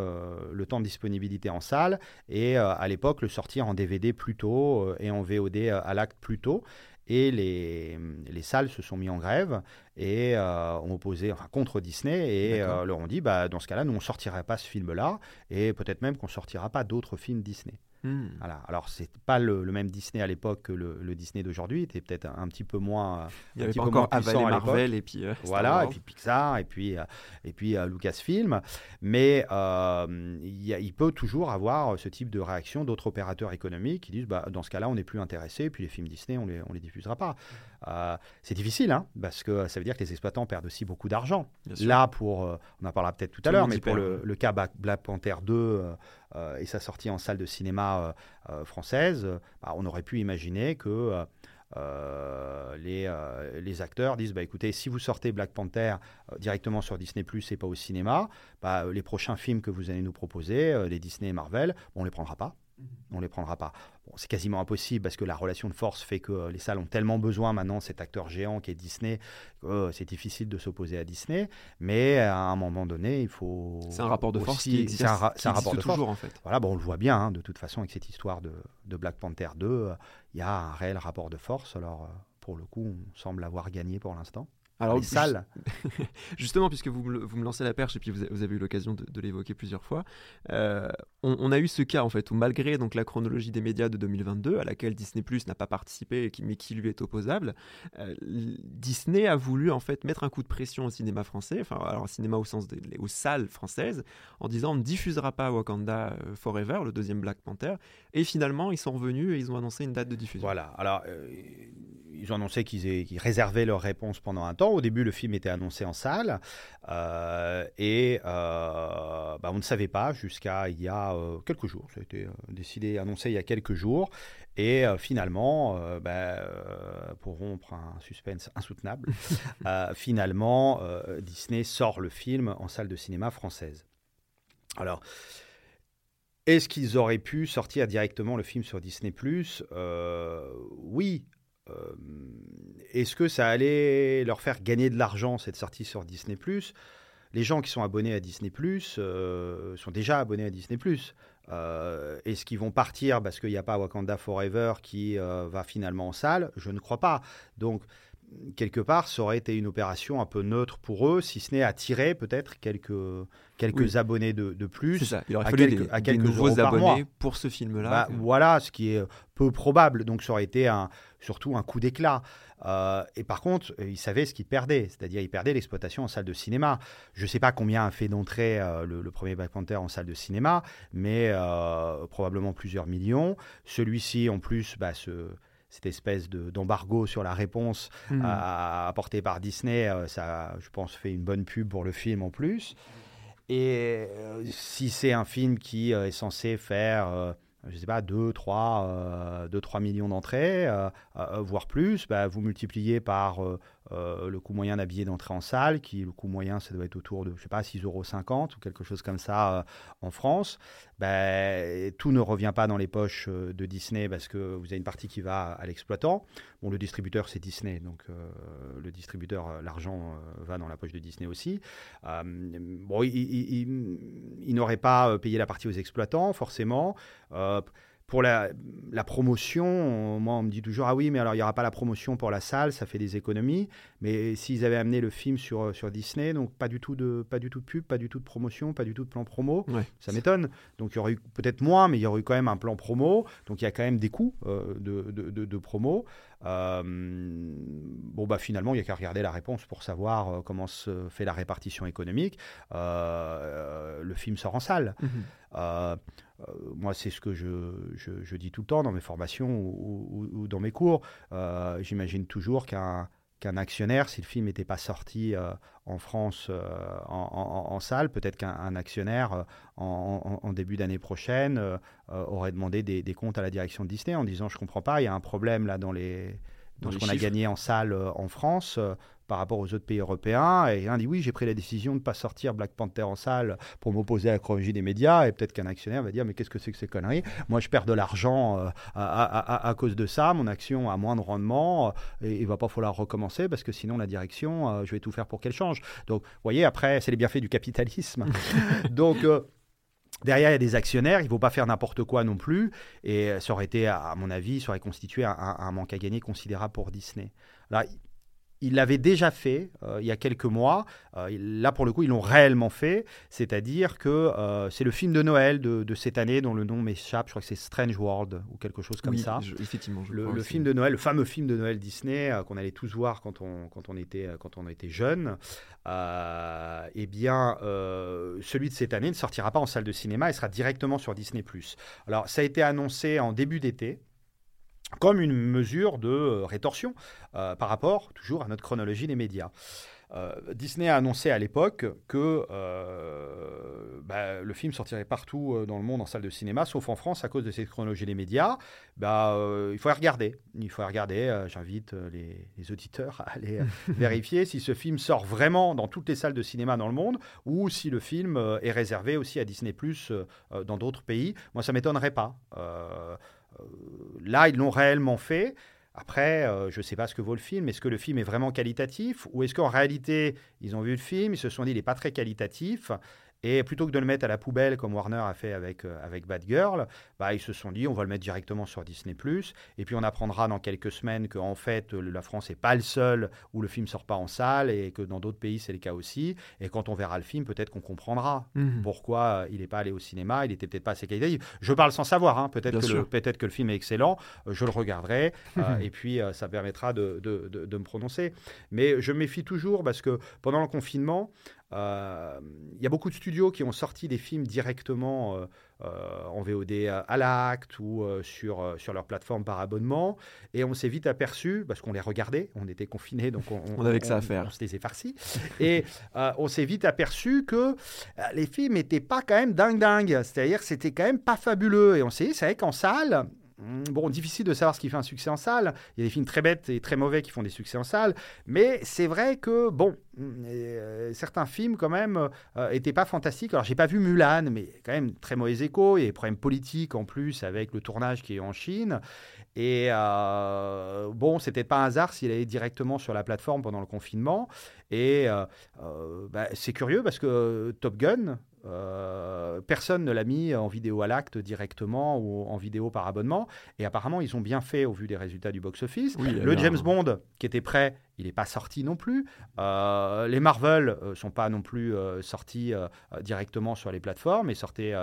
le temps de disponibilité en salle et à l'époque le sortir en DVD plus tôt et en VOD à l'acte plus tôt et les, les, salles se sont mis en grève et euh, ont opposé, enfin contre Disney et euh, leur ont dit, bah, dans ce cas-là, nous on sortirait pas ce film-là et peut-être même qu'on sortira pas d'autres films Disney. Hmm. Voilà. Alors, c'est pas le, même Disney à l'époque que le, Disney d'aujourd'hui. Il était peut-être un, petit peu moins. Il n'y avait pas encore Avalé Marvel et puis. Euh, voilà, et puis Pixar et puis, euh, et puis euh, Lucasfilm. Mais il, il, peut toujours avoir ce type de réaction d'autres opérateurs économiques qui disent bah, dans ce cas-là, on n'est plus intéressé, puis les films Disney, on les, on les diffusera pas. C'est difficile, hein, parce que ça veut dire que les exploitants perdent aussi beaucoup d'argent. Là, pour. on en parlera peut-être tout, à l'heure, mais pour le, le, cas Black Panther 2 euh, et sa sortie en salle de cinéma euh, euh, française, bah, on aurait pu imaginer que les, les, acteurs disent bah, écoutez, si vous sortez Black Panther directement sur Disney Plus et pas au cinéma, bah, les prochains films que vous allez nous proposer, les Disney et Marvel, on ne les prendra pas. On ne les prendra pas. c'est quasiment impossible parce que la relation de force fait que les salles ont tellement besoin maintenant cet acteur géant qui est Disney, que c'est difficile de s'opposer à Disney. Mais à un moment donné, il faut. C'est un rapport de force qui existe, un, rapport de toujours en fait. Voilà, bon, on le voit bien hein, de toute façon avec cette histoire de, Black Panther 2, il y a un réel rapport de force. Alors pour le coup, on semble avoir gagné pour l'instant. Alors, les salles. Justement, puisque vous me, vous me, lancez la perche et puis vous, avez eu l'occasion de, l'évoquer plusieurs fois, euh, on, a eu ce cas en fait où malgré donc la chronologie des médias de 2022 à laquelle Disney Plus n'a pas participé mais qui lui est opposable, euh, Disney a voulu en fait mettre un coup de pression au cinéma français, enfin alors au cinéma au sens des aux salles françaises, en disant on ne diffusera pas Wakanda euh, Forever, le deuxième Black Panther, et finalement ils sont revenus et ils ont annoncé une date de diffusion. Voilà. Alors ils ont annoncé qu'ils réservaient leur réponse pendant un temps. Au début, le film était annoncé en salle euh, et euh, bah, on ne savait pas jusqu'à il y a euh, quelques jours. Ça a été décidé, annoncé il y a quelques jours. Et finalement, bah, pour rompre un suspense insoutenable, finalement, Disney sort le film en salle de cinéma française. Alors, est-ce qu'ils auraient pu sortir directement le film sur Disney +. Oui, euh, est-ce que ça allait leur faire gagner de l'argent, cette sortie sur Disney ⁇ les gens qui sont abonnés à Disney Plus euh, sont déjà abonnés à Disney Plus. Euh, Est-ce qu'ils vont partir parce qu'il n'y a pas Wakanda Forever qui euh, va finalement en salle? Je ne crois pas. Donc, quelque part, ça aurait été une opération un peu neutre pour eux, si ce n'est attirer peut-être quelques, quelques abonnés de, de plus. Ça. Il aurait fallu quelques, à quelques nouveaux abonnés pour ce film-là. Bah, voilà, ce qui est peu probable. Donc, ça aurait été un, surtout un coup d'éclat. Euh, et par contre, ils savaient ce qu'ils perdaient, c'est-à-dire ils perdaient l'exploitation en salle de cinéma. Je ne sais pas combien a fait d'entrée euh, le, premier Black Panther en salle de cinéma, mais euh, probablement plusieurs millions. Celui-ci, en plus, bah, cette espèce d'embargo sur la réponse hmm. apportée par Disney, ça, je pense, fait une bonne pub pour le film en plus. Et si c'est un film qui est censé faire je sais pas, 2, 3, 2, 3 millions d'entrées, euh, euh, voire plus, bah, vous multipliez par euh, le coût moyen d'habiller d'entrée en salle, qui le coût moyen, ça doit être autour de, je sais pas, 6,50 euros ou quelque chose comme ça euh, en France. Ben, tout ne revient pas dans les poches euh, de Disney parce que vous avez une partie qui va à l'exploitant. Bon, le distributeur, c'est Disney, donc le distributeur, l'argent va dans la poche de Disney aussi. bon, il n'aurait pas payé la partie aux exploitants, forcément pour la, promotion, moi on me dit toujours ah oui mais alors il n'y aura pas la promotion pour la salle, ça fait des économies. Mais s'ils avaient amené le film sur, sur Disney, donc pas du tout de pas du tout de pub, pas du tout de promotion, pas du tout de plan promo, ça m'étonne. Donc il y aurait eu peut-être moins, mais il y aurait eu quand même un plan promo. Donc il y a quand même des coûts euh, de, de, de, promo. Euh, bon bah finalement il n'y a qu'à regarder la réponse pour savoir euh, comment se fait la répartition économique. le film sort en salle. Mhm. Euh, moi, c'est ce que je, dis tout le temps dans mes formations ou, dans mes cours. Euh, j'imagine toujours qu'un actionnaire, si le film n'était pas sorti euh, en France en, salle, peut-être qu'un actionnaire en, début d'année prochaine aurait demandé des, comptes à la direction de Disney en disant je comprends pas, il y a un problème là dans les dans, ce qu'on a gagné en salle en France par rapport aux autres pays européens. Et un dit oui, j'ai pris la décision de ne pas sortir Black Panther en salle pour m'opposer à la chronologie des médias. Et peut-être qu'un actionnaire va dire mais qu'est-ce que c'est que ces conneries? Moi, je perds de l'argent euh, à, cause de ça. Mon action a moins de rendement euh, et il va pas falloir recommencer parce que sinon la direction, euh, je vais tout faire pour qu'elle change. Donc, vous voyez, après, c'est les bienfaits du capitalisme. Donc Derrière, il y a des actionnaires, il ne faut pas faire n'importe quoi non plus. Et ça aurait été, à mon avis, ça aurait constitué un, manque à gagner considérable pour Disney. Là, il l'avait déjà fait euh, il y a quelques mois. Euh, là, pour le coup, ils l'ont réellement fait. C'est-à-dire que euh, c'est le film de Noël de, cette année dont le nom m'échappe. Je crois que c'est Strange World ou quelque chose comme ça. effectivement. le, film de Noël, le fameux film de Noël Disney qu'on allait tous voir quand on, quand on, était, quand on était jeune. eh bien, celui de cette année ne sortira pas en salle de cinéma. Il sera directement sur Disney+. Alors, ça a été annoncé en début d'été comme une mesure de euh, rétorsion euh, par rapport toujours à notre chronologie des médias. Euh, Disney a annoncé à l'époque que bah, le film sortirait partout dans le monde en salle de cinéma, sauf en France à cause de cette chronologie des médias. Bah, il faut regarder. Il faut regarder. J'invite les, les, auditeurs à aller vérifier si ce film sort vraiment dans toutes les salles de cinéma dans le monde ou si le film est réservé aussi à Disney Plus dans d'autres pays. Moi, ça m'étonnerait pas. Euh, là, ils l'ont réellement fait. Après, euh, je ne sais pas ce que vaut le film. Est-ce que le film est vraiment qualitatif Ou est-ce qu'en réalité, ils ont vu le film, ils se sont dit, il n'est pas très qualitatif? Et plutôt que de le mettre à la poubelle, comme Warner a fait avec, euh, avec Bad Girl, bah, ils se sont dit on va le mettre directement sur Disney. Et puis on apprendra dans quelques semaines qu'en fait, la France n'est pas le seul où le film sort pas en salle et que dans d'autres pays, c'est le cas aussi. Et quand on verra le film, peut-être qu'on comprendra mhm. pourquoi euh, il n'est pas allé au cinéma, il n'était peut-être pas assez qualitatif. Je parle sans savoir, hein. peut-être que, le, peut que le film est excellent, euh, je le regarderai et puis ça permettra de, de, de, me prononcer. Mais je méfie toujours parce que pendant le confinement, il euh, y a beaucoup de studios qui ont sorti des films directement euh, euh, en VOD à l'acte ou sur, sur leur plateforme par abonnement. Et on s'est vite aperçu, parce qu'on les regardait, on était confinés, donc on, on, avait que ça à faire. On, se les farcis. et on s'est vite aperçu que les films n'étaient pas quand même dingue dingue. C'est-à-dire c'était quand même pas fabuleux. Et on s'est dit, c'est vrai qu'en salle, bon, difficile de savoir ce qui fait un succès en salle. Il y a des films très bêtes et très mauvais qui font des succès en salle. Mais c'est vrai que, bon, hmm, euh, certains films, quand même, n'étaient euh, pas fantastiques. Alors, j'ai pas vu Mulan, mais quand même très mauvais écho. Il y a des problèmes politiques en plus avec le tournage qui est en Chine. Et euh, bon, c'était pas un hasard s'il allait directement sur la plateforme pendant le confinement. Et bah, c'est curieux parce que Top Gun, euh, personne ne l'a mis en vidéo à l'acte directement ou en vidéo par abonnement. Et apparemment, ils ont bien fait au vu des résultats du box-office. le James Bond, qui était prêt, il n'est pas sorti non plus. Euh, les Marvel ne euh, sont pas non plus sortis directement sur les plateformes, mais sortaient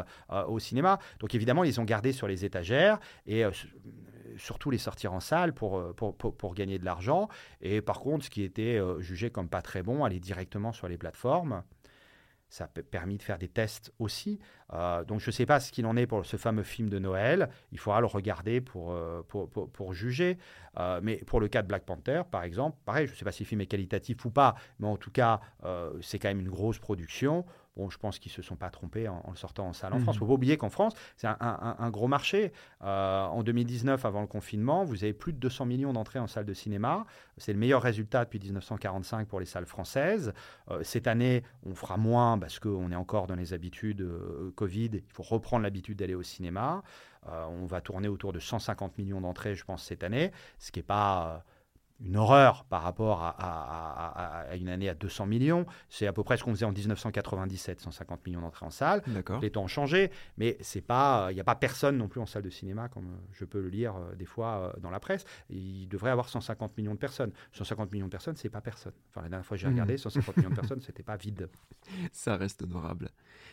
au cinéma. Donc évidemment, ils ont gardé sur les étagères et surtout les sortir en salle pour, pour, pour, gagner de l'argent. Et par contre, ce qui était jugé comme pas très bon, aller directement sur les plateformes. Ça a permis de faire des tests aussi. Euh, donc je ne sais pas ce qu'il en est pour ce fameux film de Noël. Il faudra le regarder pour, euh, pour, pour, juger. Euh, mais pour le cas de Black Panther, par exemple, pareil, je ne sais pas si le film est qualitatif ou pas, mais en tout cas, c'est quand même une grosse production. Bon, je pense qu'ils ne se sont pas trompés en, le sortant en salle en France. Il ne faut pas oublier qu'en France, c'est un, gros marché. Euh, en 2019, avant le confinement, vous avez plus de 200 millions d'entrées en salle de cinéma. C'est le meilleur résultat depuis 1945 pour les salles françaises. Euh, cette année, on fera moins parce qu'on est encore dans les habitudes euh, Covid. Il faut reprendre l'habitude d'aller au cinéma. on va tourner autour de 150 millions d'entrées, je pense, cette année, ce qui n'est pas une horreur par rapport à, une année à 200 millions. C'est à peu près ce qu'on faisait en 1997, 150 millions d'entrées en salle. Les temps ont changé, mais c'est pas, il n'y a pas personne non plus en salle de cinéma, comme je peux le lire euh, des fois euh, dans la presse. Il devrait y avoir 150 millions de personnes. 150 millions de personnes, c'est pas personne. Enfin, la dernière fois que j'ai mmh. regardé, 150 millions de personnes, c'était pas vide. Ça reste honorable.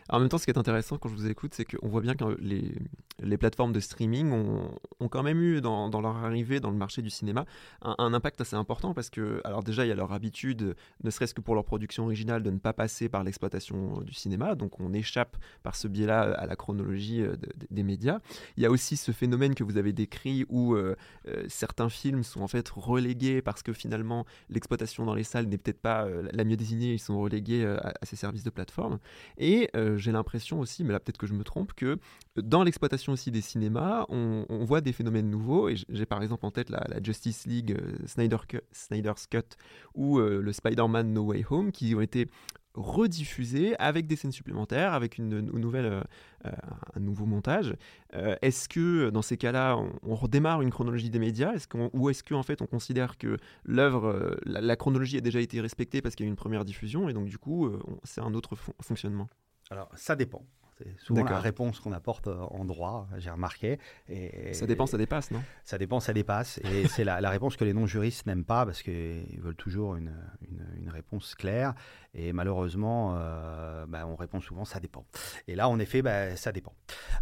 en même temps, ce qui est intéressant quand je vous écoute, c'est qu'on voit bien que les, les plateformes de streaming ont, ont quand même eu, dans, dans, leur arrivée dans le marché du cinéma, un, un impact assez important parce que, alors déjà, il y a leur habitude, ne serait-ce que pour leur production originale, de ne pas passer par l'exploitation du cinéma. Donc on échappe par ce biais-là à la chronologie euh, des médias. Il y a aussi ce phénomène que vous avez décrit où euh, euh, certains films sont en fait relégués parce que finalement l'exploitation dans les salles n'est peut-être pas la mieux désignée, ils sont relégués à, ces services de plateforme. Et j'ai l'impression aussi, mais là peut-être que je me trompe, que dans l'exploitation aussi des cinémas, on, voit des phénomènes nouveaux. Et j'ai par exemple en tête la, Justice League Snyder Snyder Snyder's Cut ou euh, le Spider-Man No Way Home qui ont été rediffusés avec des scènes supplémentaires, avec une, nouvelle, euh, euh, un nouveau montage. Est-ce que dans ces cas-là, on, redémarre une chronologie des médias? Ou est-ce qu'en fait on considère que l'œuvre, la, chronologie a déjà été respectée parce qu'il y a eu une première diffusion et donc du coup on- c'est un autre fon- fonctionnement? Alors, ça dépend. C'est souvent la réponse qu'on apporte euh, en droit, j'ai remarqué. Et Ça dépend, ça dépasse, non? Ça dépend, ça dépasse. Et c'est la, la réponse que les non-juristes n'aiment pas parce qu'ils veulent toujours une, une- une réponse claire. Et malheureusement, euh, bah, on répond souvent ça dépend. Et là, en effet, bah, ça dépend.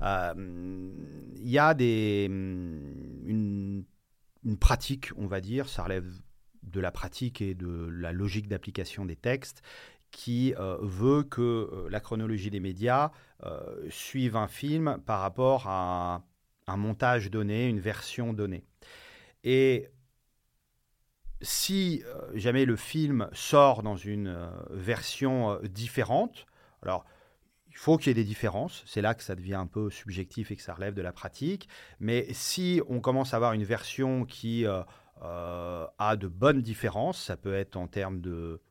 Euh, Il y a des, une, une pratique, on va dire, ça relève de la pratique et de la logique d'application des textes qui euh, veut que euh, la chronologie des médias euh, suive un film par rapport à un montage donné, une version donnée. Et si jamais le film sort dans une version différente, alors il faut qu'il y ait des différences, c'est là que ça devient un peu subjectif et que ça relève de la pratique, mais si on commence à avoir une version qui a de bonnes différences, ça peut être en termes de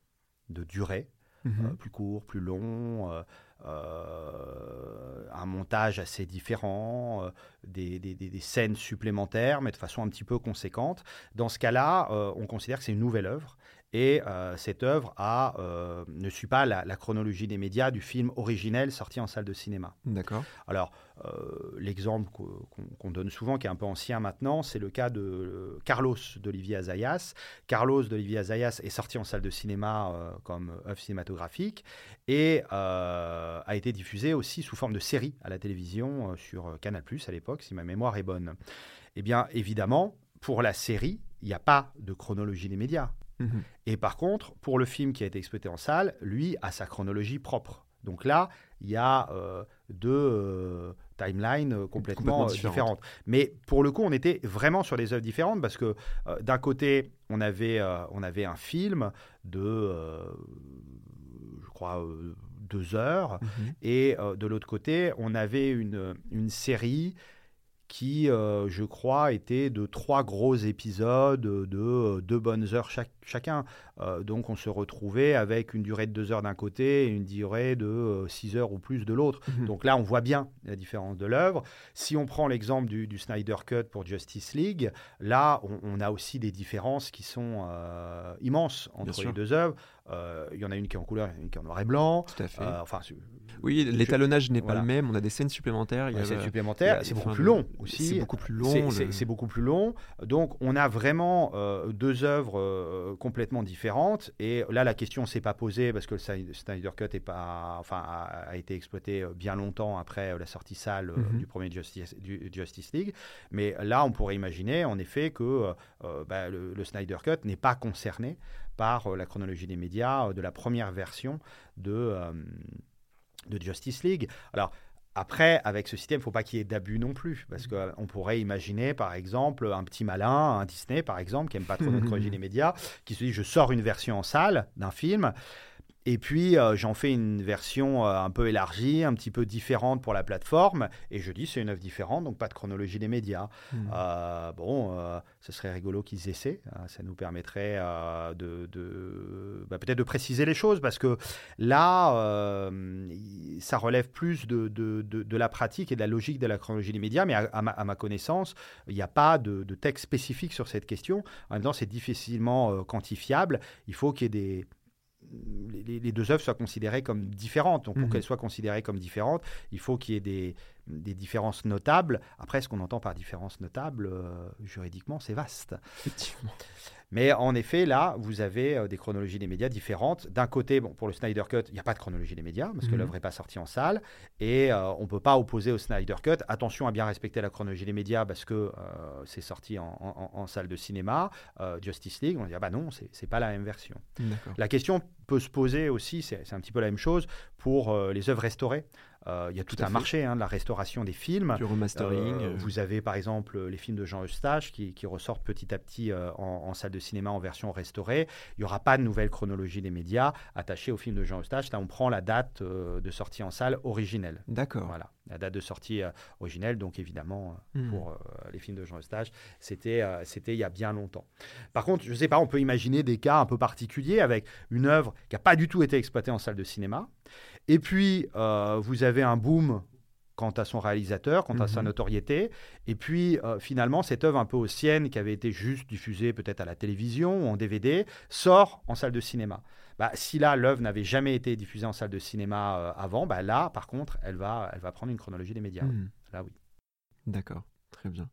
durée, Mhm. euh, plus court, plus long, euh, euh, un montage assez différent, des, des- scènes supplémentaires, mais de façon un petit peu conséquente. Dans ce cas-là, on considère que c'est une nouvelle œuvre. Et euh, cette œuvre a, euh, ne suit pas la, la chronologie des médias du film originel sorti en salle de cinéma. D'accord. Alors, euh, l'exemple qu'o- qu'on donne souvent, qui est un peu ancien maintenant, c'est le cas de Carlos d'Olivier Azayas. Carlos d'Olivier Azayas est sorti en salle de cinéma comme œuvre cinématographique et a été diffusé aussi sous forme de série à la télévision sur Canal+, à l'époque, si ma mémoire est bonne. Eh bien, évidemment, pour la série, il n'y a pas de chronologie des médias. Mhm. Et par contre, pour le film qui a été exploité en salle, lui a sa chronologie propre. Donc là, il y a euh, deux euh, timelines euh, complètement, Complètement différentes. différentes. Mais pour le coup, on était vraiment sur des œuvres différentes parce que d'un côté, on avait, on avait un film de, je crois, deux heures. Mhm. Et de l'autre côté, on avait une, une série qui, je crois, était de trois gros épisodes de deux bonnes heures chaque- chacun. Euh, donc on se retrouvait avec une durée de deux heures d'un côté et une durée de euh, six heures ou plus de l'autre. Mhm. Donc là, on voit bien la différence de l'œuvre. Si on prend l'exemple du, du Snyder Cut pour Justice League, là, on, on a aussi des différences qui sont euh, immenses entre les deux œuvres. Il y en a une qui est en couleur une qui est en noir et blanc. Tout à fait. Enfin, oui, l'étalonnage n'est voilà. pas le même. On a des scènes supplémentaires. Il y a, c'est supplémentaire, il y a- c'est beaucoup plus long aussi. C'est beaucoup plus long. C'est- le- beaucoup plus long. Donc, on a vraiment deux œuvres complètement différentes. Et là, la question ne s'est pas posée parce que le Sny- Snyder Cut est pas, enfin, a, a été exploité euh, bien longtemps après euh, la sortie salle euh, Mhm. du premier Justice, du Justice League. Mais là, on pourrait imaginer en effet que bah, le, le Snyder Cut n'est pas concerné par la chronologie des médias de la première version de, euh, de Justice League. Alors, après, avec ce système, il ne faut pas qu'il y ait d'abus non plus, parce qu'on pourrait imaginer, par exemple, un petit malin, un Disney, par exemple, qui n'aime pas trop notre des médias, qui se dit, je sors une version en salle d'un film, et puis euh, j'en fais une version euh, un peu élargie, un petit peu différente pour la plateforme, et je dis, c'est une œuvre différente, donc pas de chronologie des médias. Mhm. Euh, bon, ce serait rigolo qu'ils essaient. euh, ça nous permettrait de, de- bah, peut-être de préciser les choses parce que là, ça relève plus de, de- de- de la pratique et de la logique de la chronologie des médias. Mais à, à ma, à ma connaissance, il n'y a pas de, texte spécifique sur cette question. En même temps, c'est difficilement quantifiable. Il faut qu'il y ait des les- deux œuvres soient considérées comme différentes. Donc, pour Mhm. qu'elles soient considérées comme différentes, il faut qu'il y ait des, des différences notables. Après, ce qu'on entend par différence notable, euh, juridiquement, c'est vaste. Effectivement. Mais en effet, là, vous avez euh, des chronologies des médias différentes. D'un côté, bon, pour le Snyder Cut, il n'y a pas de chronologie des médias parce que Mhm. l'œuvre n'est pas sortie en salle. Et euh, on ne peut pas opposer au Snyder Cut. Attention à bien respecter la chronologie des médias parce que euh, c'est sorti en, en- en salle de cinéma. Euh, Justice League, on dit ah bah non, c'est pas la même version. La question peut se poser aussi, c'est un petit peu la même chose pour les œuvres restaurées. Euh, il y a tout, un fait. marché hein, de la restauration des films. Du remastering. Euh, euh, vous avez par exemple les films de Jean Eustache qui, qui ressortent petit à petit euh, en, en salle de cinéma en version restaurée. Il n'y aura pas de nouvelle chronologie des médias attachée au film de Jean Eustache. Là, on prend la date de sortie en salle originelle. D'accord. Voilà, la date de sortie originelle, donc évidemment, Hmm. pour les films de Jean Eustache, c'était c'était il y a bien longtemps. Par contre, je ne sais pas, on peut imaginer des cas un peu particuliers avec une œuvre qui n'a pas du tout été exploitée en salle de cinéma. Et puis, euh, vous avez un boom quant à son réalisateur, quant à sa Mhm. notoriété. Et puis, euh, finalement, cette œuvre un peu ancienne, qui avait été juste diffusée peut-être à la télévision ou en DVD, sort en salle de cinéma. Bah, si là, l'œuvre n'avait jamais été diffusée en salle de cinéma euh, avant, bah, là, par contre, elle va, elle va prendre une chronologie des médias. Hmm. Là, oui. D'accord, très bien.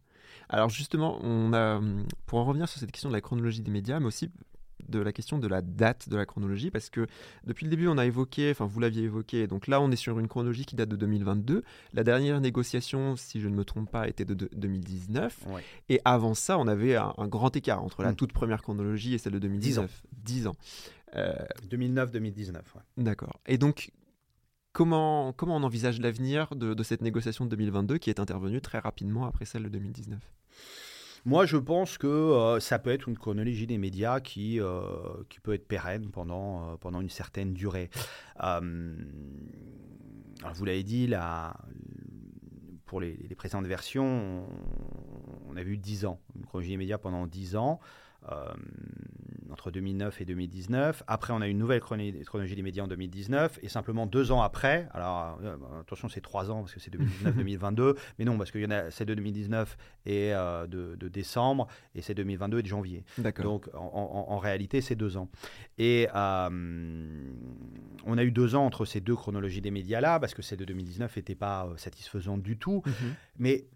Alors justement, on a, hum, pour en revenir sur cette question de la chronologie des médias, mais aussi de la question de la date de la chronologie, parce que depuis le début, on a évoqué, enfin vous l'aviez évoqué, donc là on est sur une chronologie qui date de 2022. La dernière négociation, si je ne me trompe pas, était de, de- 2019. Ouais. Et avant ça, on avait un, un grand écart entre la Mm. toute première chronologie et celle de 2019. 10 ans. Euh, 2009-2019. ouais. D'accord. Et donc, comment, comment on envisage l'avenir de, de cette négociation de 2022 qui est intervenue très rapidement après celle de 2019 Moi, je pense que euh, ça peut être une chronologie des médias qui, euh, qui peut être pérenne pendant, euh, pendant une certaine durée. Vous l'avez dit, pour les, les précédentes versions, on, on a vu 10 ans, une chronologie des médias pendant 10 ans. Entre 2009 et 2019. Après, on a eu une nouvelle chronologie des médias en 2019. Et simplement deux ans après, alors euh, attention, c'est trois ans parce que c'est 2019-2022. mais non, parce qu'il y en a, c'est de 2019 et euh, de, de décembre et c'est 2022 et de janvier. D'accord. Donc en, en- en réalité, c'est deux ans. Et euh, on a eu deux ans entre ces deux chronologies des médias-là, parce que celle de 2019 n'était pas satisfaisante du tout. Mhm. Mais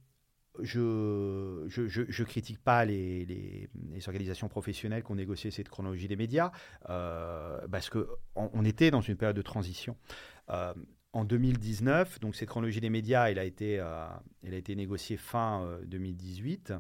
je je, je, je critique pas les, organisations professionnelles qui ont négocié cette chronologie des médias, euh, parce qu'on on était dans une période de transition. Euh, en 2019, donc cette chronologie des médias, elle a été, euh, elle a été négociée fin euh, 2018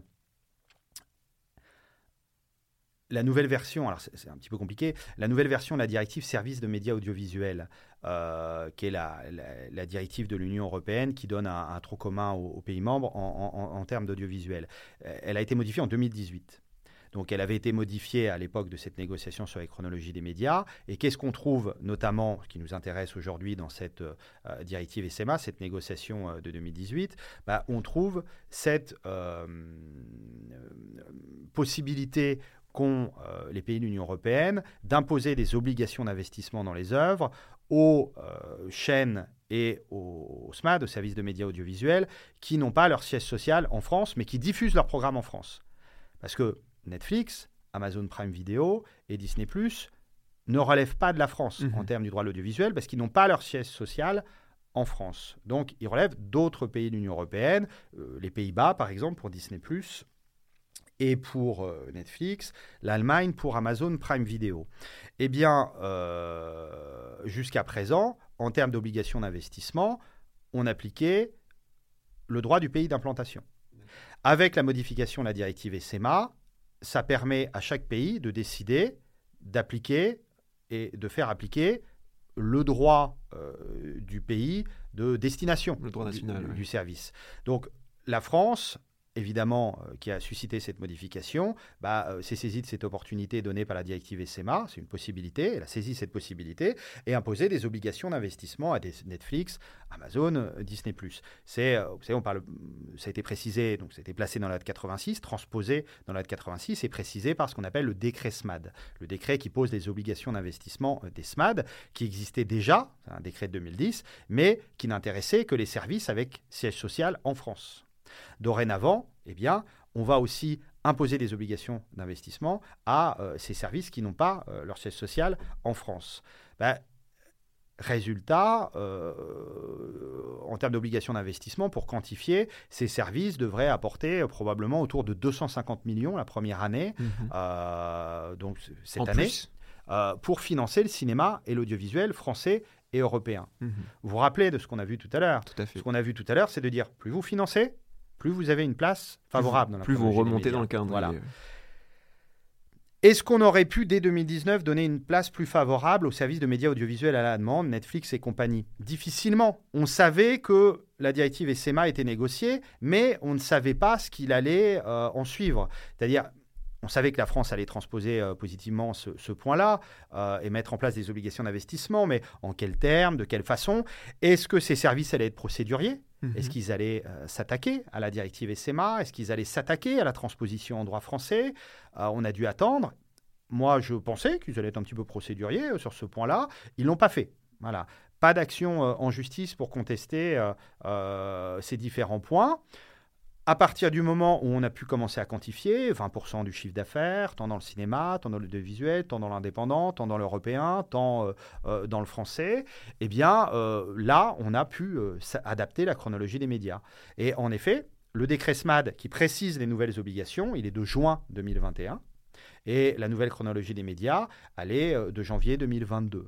la nouvelle version, alors c'est un petit peu compliqué, la nouvelle version de la directive service de médias audiovisuels, euh, qui est la, directive de l'Union européenne qui donne un, un tronc commun aux, pays membres en, termes d'audiovisuel. Euh, Elle a été modifiée en 2018. Donc elle avait été modifiée à l'époque de cette négociation sur les chronologies des médias. Et qu'est-ce qu'on trouve notamment, ce qui nous intéresse aujourd'hui dans cette euh, directive SMA, cette négociation de 2018 bah, On trouve cette possibilité qu'ont euh, les pays de l'Union européenne d'imposer des obligations d'investissement dans les œuvres aux euh, chaînes et aux SMAD, aux services de médias audiovisuels, qui n'ont pas leur siège social en France, mais qui diffusent leurs programmes en France. Parce que Netflix, Amazon Prime Video et Disney ⁇ ne relèvent pas de la France Mhm. en termes du droit de l'audiovisuel, parce qu'ils n'ont pas leur siège social en France. Donc, ils relèvent d'autres pays de l'Union européenne, euh, les Pays-Bas, par exemple, pour Disney ⁇ et pour euh, Netflix, l'Allemagne pour Amazon Prime Video. Eh bien, euh, jusqu'à présent, en termes d'obligations d'investissement, on appliquait le droit du pays d'implantation. Avec la modification de la directive SMA, ça permet à chaque pays de décider d'appliquer et de faire appliquer le droit euh, du pays de destination Le droit du- national, du, ouais. du service. Donc la France, évidemment, euh, qui a suscité cette modification, bah, euh, s'est saisie de cette opportunité donnée par la directive SMA, c'est une possibilité, elle a saisi cette possibilité et imposé des obligations d'investissement à des Netflix, Amazon, euh, Disney+. C'est, euh, on parle, ça a été précisé, donc ça a été placé dans la 86, transposé dans la 86 et précisé par ce qu'on appelle le décret SMAD, le décret qui pose des obligations d'investissement euh, des SMAD, qui existait déjà, un décret de 2010, mais qui n'intéressait que les services avec siège social en France. Dorénavant, eh bien, on va aussi imposer des obligations d'investissement à euh, ces services qui n'ont pas euh, leur siège social en France. Ben, Résultat, euh, en termes d'obligations d'investissement, pour quantifier, ces services devraient apporter euh, probablement autour de 250 millions la première année, Mhm. euh, donc cette En année, pour financer le cinéma et l'audiovisuel français et européen. Mhm. Vous vous rappelez de ce qu'on a vu tout à l'heure? Ce qu'on a vu tout à l'heure, c'est de dire plus vous financez, plus vous avez une place favorable dans la Plus vous remontez dans le calendrier. Voilà. Est-ce qu'on aurait pu, dès 2019, donner une place plus favorable aux services de médias audiovisuels à la demande, Netflix et compagnie? Difficilement. On savait que la directive SMA était négociée, mais on ne savait pas ce qu'il allait euh, en suivre. C'est-à-dire, on savait que la France allait transposer euh, positivement ce, point-là euh, et mettre en place des obligations d'investissement, mais en quels termes, de quelle façon? Est-ce que ces services allaient être procéduriers? Mhm. Est-ce qu'ils allaient euh, s'attaquer à la directive SMA Est-ce qu'ils allaient s'attaquer à la transposition en droit français? On a dû attendre. Moi, je pensais qu'ils allaient être un petit peu procéduriers sur ce point-là. Ils l'ont pas fait. Voilà. Pas d'action en justice pour contester ces différents points. À partir du moment où on a pu commencer à quantifier 20% du chiffre d'affaires, tant dans le cinéma, tant dans le visuel, tant dans l'indépendant, tant dans l'européen, tant euh, euh, dans le français, eh bien euh, là, on a pu adapter la chronologie des médias. Et en effet, le décret SMAD qui précise les nouvelles obligations, il est de juin 2021. Et la nouvelle chronologie des médias, elle est de janvier 2022.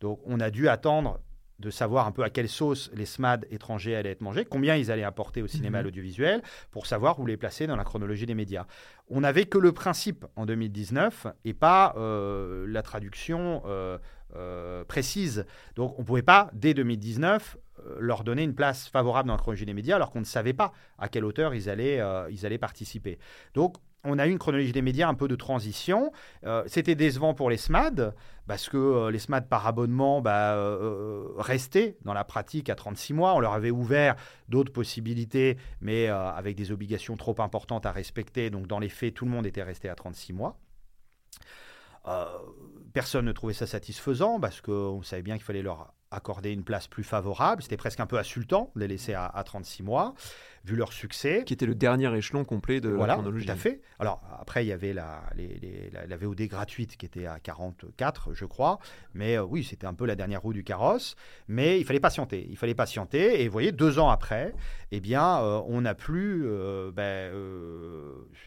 Donc on a dû attendre de savoir un peu à quelle sauce les SMAD étrangers allaient être mangés, combien ils allaient apporter au cinéma et à l'audiovisuel, pour savoir où les placer dans la chronologie des médias. On n'avait que le principe en 2019 et pas euh, la traduction euh, euh, précise. Donc on ne pouvait pas, dès 2019, leur donner une place favorable dans la chronologie des médias alors qu'on ne savait pas à quelle hauteur ils allaient, ils allaient participer. Donc on a eu une chronologie des médias un peu de transition. Euh, c'était décevant pour les SMAD, parce que euh, les SMAD par abonnement bah, euh, restaient dans la pratique à 36 mois. On leur avait ouvert d'autres possibilités, mais avec des obligations trop importantes à respecter. Donc dans les faits, tout le monde était resté à 36 mois. personne ne trouvait ça satisfaisant, parce qu'on savait bien qu'il fallait leur accorder une place plus favorable. C'était presque un peu insultant de les laisser à, à 36 mois vu leur succès. Qui était le dernier échelon complet de voilà, la chronologie. Tout à fait. Alors après, il y avait la, la, VOD gratuite qui était à 44, je crois. Mais euh, oui, c'était un peu la dernière roue du carrosse. Mais il fallait patienter. Il fallait patienter. Et vous voyez, deux ans après, eh bien, euh, on n'a plus. Euh, ben,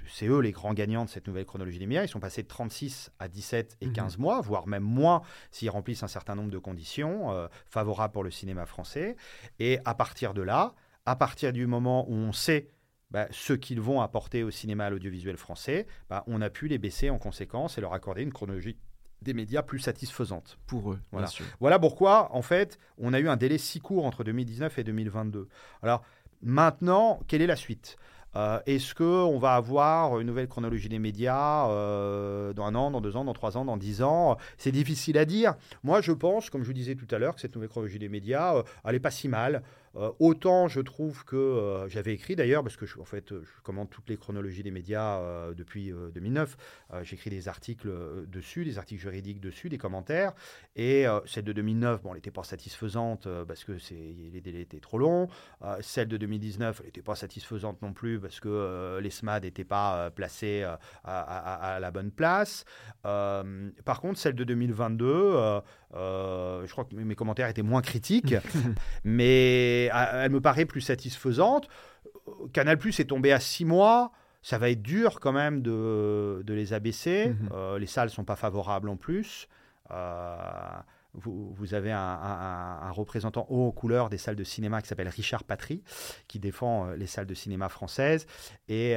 c'est eux les grands gagnants de cette nouvelle chronologie des médias. Ils sont passés de 36 à 17 et 15 mhm. mois, voire même moins s'ils remplissent un certain nombre de conditions favorables pour le cinéma français. Et à partir de là, à partir du moment où on sait bah, ce qu'ils vont apporter au cinéma à l'audiovisuel français, bah, on a pu les baisser en conséquence et leur accorder une chronologie des médias plus satisfaisante. Pour eux, voilà. Voilà pourquoi, en fait, on a eu un délai si court entre 2019 et 2022. Alors, maintenant, quelle est la suite? Euh, Est-ce qu'on va avoir une nouvelle chronologie des médias euh, dans un an, dans deux ans, dans trois ans, dans dix ans? C'est difficile à dire. Moi, je pense, comme je vous disais tout à l'heure, que cette nouvelle chronologie des médias, euh, elle n'est pas si mal. Euh, autant je trouve que euh, j'avais écrit d'ailleurs, parce que je, en fait, je commande toutes les chronologies des médias euh, depuis 2009. J'écris des articles dessus, des articles juridiques dessus, des commentaires. Et celle de 2009, bon, elle n'était pas satisfaisante parce que les délais étaient trop longs. celle de 2019, elle n'était pas satisfaisante non plus parce que les SMAD n'étaient pas placés à, la bonne place. par contre, celle de 2022, je crois que mes commentaires étaient moins critiques, mais elle me paraît plus satisfaisante. Canal Plus est tombé à 6 mois. Ça va être dur quand même de, les abaisser. Mhm. Euh, les salles ne sont pas favorables en plus. Euh, vous, avez un, représentant haut en couleur des salles de cinéma qui s'appelle Richard Patry, qui défend euh, les salles de cinéma françaises. Et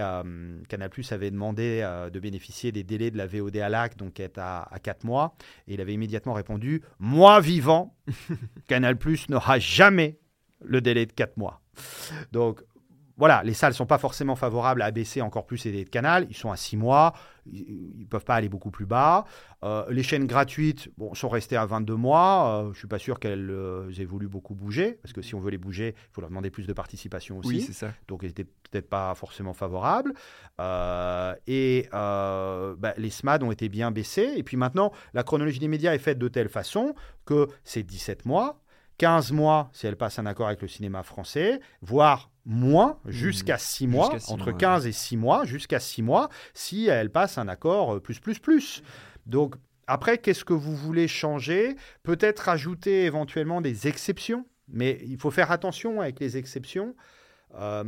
Canal Plus avait demandé de bénéficier des délais de la VOD à l'acte, donc être à, à 4 mois. Et il avait immédiatement répondu Moi vivant, Canal Plus n'aura jamais le délai de 4 mois. Donc voilà, les salles ne sont pas forcément favorables à baisser encore plus les délais de canal. Ils sont à 6 mois, ils ne peuvent pas aller beaucoup plus bas. Euh, les chaînes gratuites bon, sont restées à 22 mois. Euh, je ne suis pas sûr qu'elles euh, aient voulu beaucoup bouger, parce que si on veut les bouger, il faut leur demander plus de participation aussi. Oui, c'est ça. Donc elles n'étaient peut-être pas forcément favorables. et bah, les SMAD ont été bien baissés. Et puis maintenant, la chronologie des médias est faite de telle façon que c'est 17 mois 15 mois si elle passe un accord avec le cinéma français, voire moins, mmh. jusqu'à 6 mois, entre 15 et 6 mois, jusqu'à 6 mois, si elle passe un accord euh, plus, plus, plus. Donc, après, qu'est-ce que vous voulez changer? Peut-être ajouter éventuellement des exceptions, mais il faut faire attention avec les exceptions. Euh,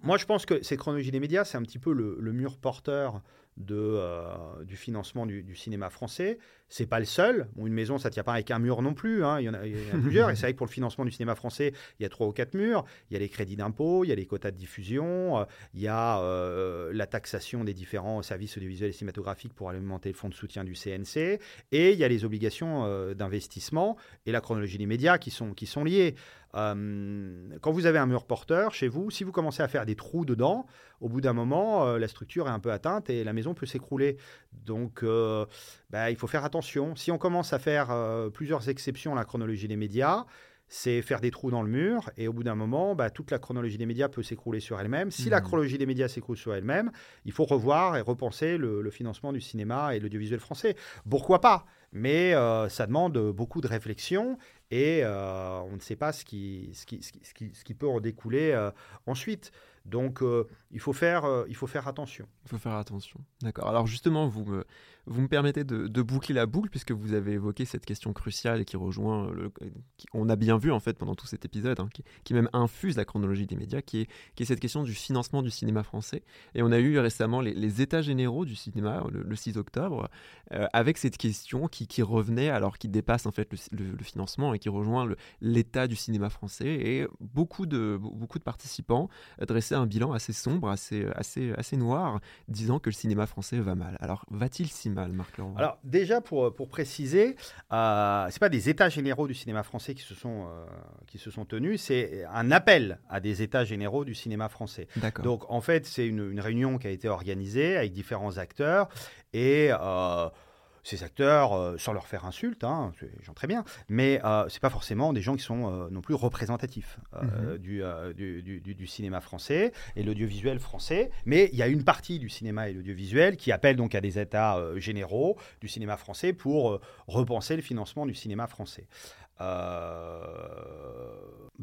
moi, je pense que ces chronologies des médias, c'est un petit peu le, mur porteur de, euh, du financement du, du cinéma français. C'est pas le seul. Bon, une maison, ça ne tient pas avec un mur non plus. hein. Il, y en a, il y en a plusieurs. Et c'est vrai que pour le financement du cinéma français, il y a trois ou quatre murs. Il y a les crédits d'impôt, il y a les quotas de diffusion, euh, il y a euh, la taxation des différents services audiovisuels et cinématographiques pour alimenter le fonds de soutien du CNC. Et il y a les obligations d'investissement et la chronologie des médias qui sont, qui sont liées. Euh, quand vous avez un mur porteur chez vous, si vous commencez à faire des trous dedans, au bout d'un moment, euh, la structure est un peu atteinte et la maison peut s'écrouler. Donc, euh, bah, il faut faire attention. Si on commence à faire euh, plusieurs exceptions à la chronologie des médias, c'est faire des trous dans le mur et au bout d'un moment, bah, toute la chronologie des médias peut s'écrouler sur elle-même. Si la Mhm. chronologie des médias s'écroule sur elle-même, il faut revoir et repenser le, le financement du cinéma et de l'audiovisuel français. Pourquoi pas? Mais euh, ça demande beaucoup de réflexion et euh, on ne sait pas ce qui, peut en découler euh, ensuite. Donc euh, il, faut faire, euh, il faut faire attention. Il faut faire attention. D'accord. Alors justement, vous me, vous me permettez de, boucler la boucle puisque vous avez évoqué cette question cruciale et qui rejoint, le, on a bien vu en fait pendant tout cet épisode, hein, qui, même infuse la chronologie des médias, qui est, qui est cette question du financement du cinéma français. Et on a eu récemment les, états généraux du cinéma le, le 6 octobre, euh, avec cette question qui, revenait, alors qui dépasse en fait le, le- le financement et qui rejoint l'état du cinéma français. Et beaucoup de, beaucoup de participants dressaient un bilan assez sombre, assez, assez, assez noir, disant que le cinéma français va mal. Alors, va-t-il si mal, Marc Leroy Alors déjà pour, pour préciser, euh, c'est pas des états généraux du cinéma français qui se sont, euh, qui se sont tenus, c'est un appel à des états généraux du cinéma français. D'accord. Donc en fait, c'est une, une réunion qui a été organisée avec différents acteurs et euh, ces acteurs, euh, sans leur faire insulte, hein, c'est gens très bien, mais euh, c'est pas forcément des gens qui sont euh, non plus représentatifs euh, Mhm. du, du, du- du- cinéma français et l'audiovisuel français. Mais il y a une partie du cinéma et l'audiovisuel qui appelle donc à des états généraux du cinéma français pour repenser le financement du cinéma français. Euh,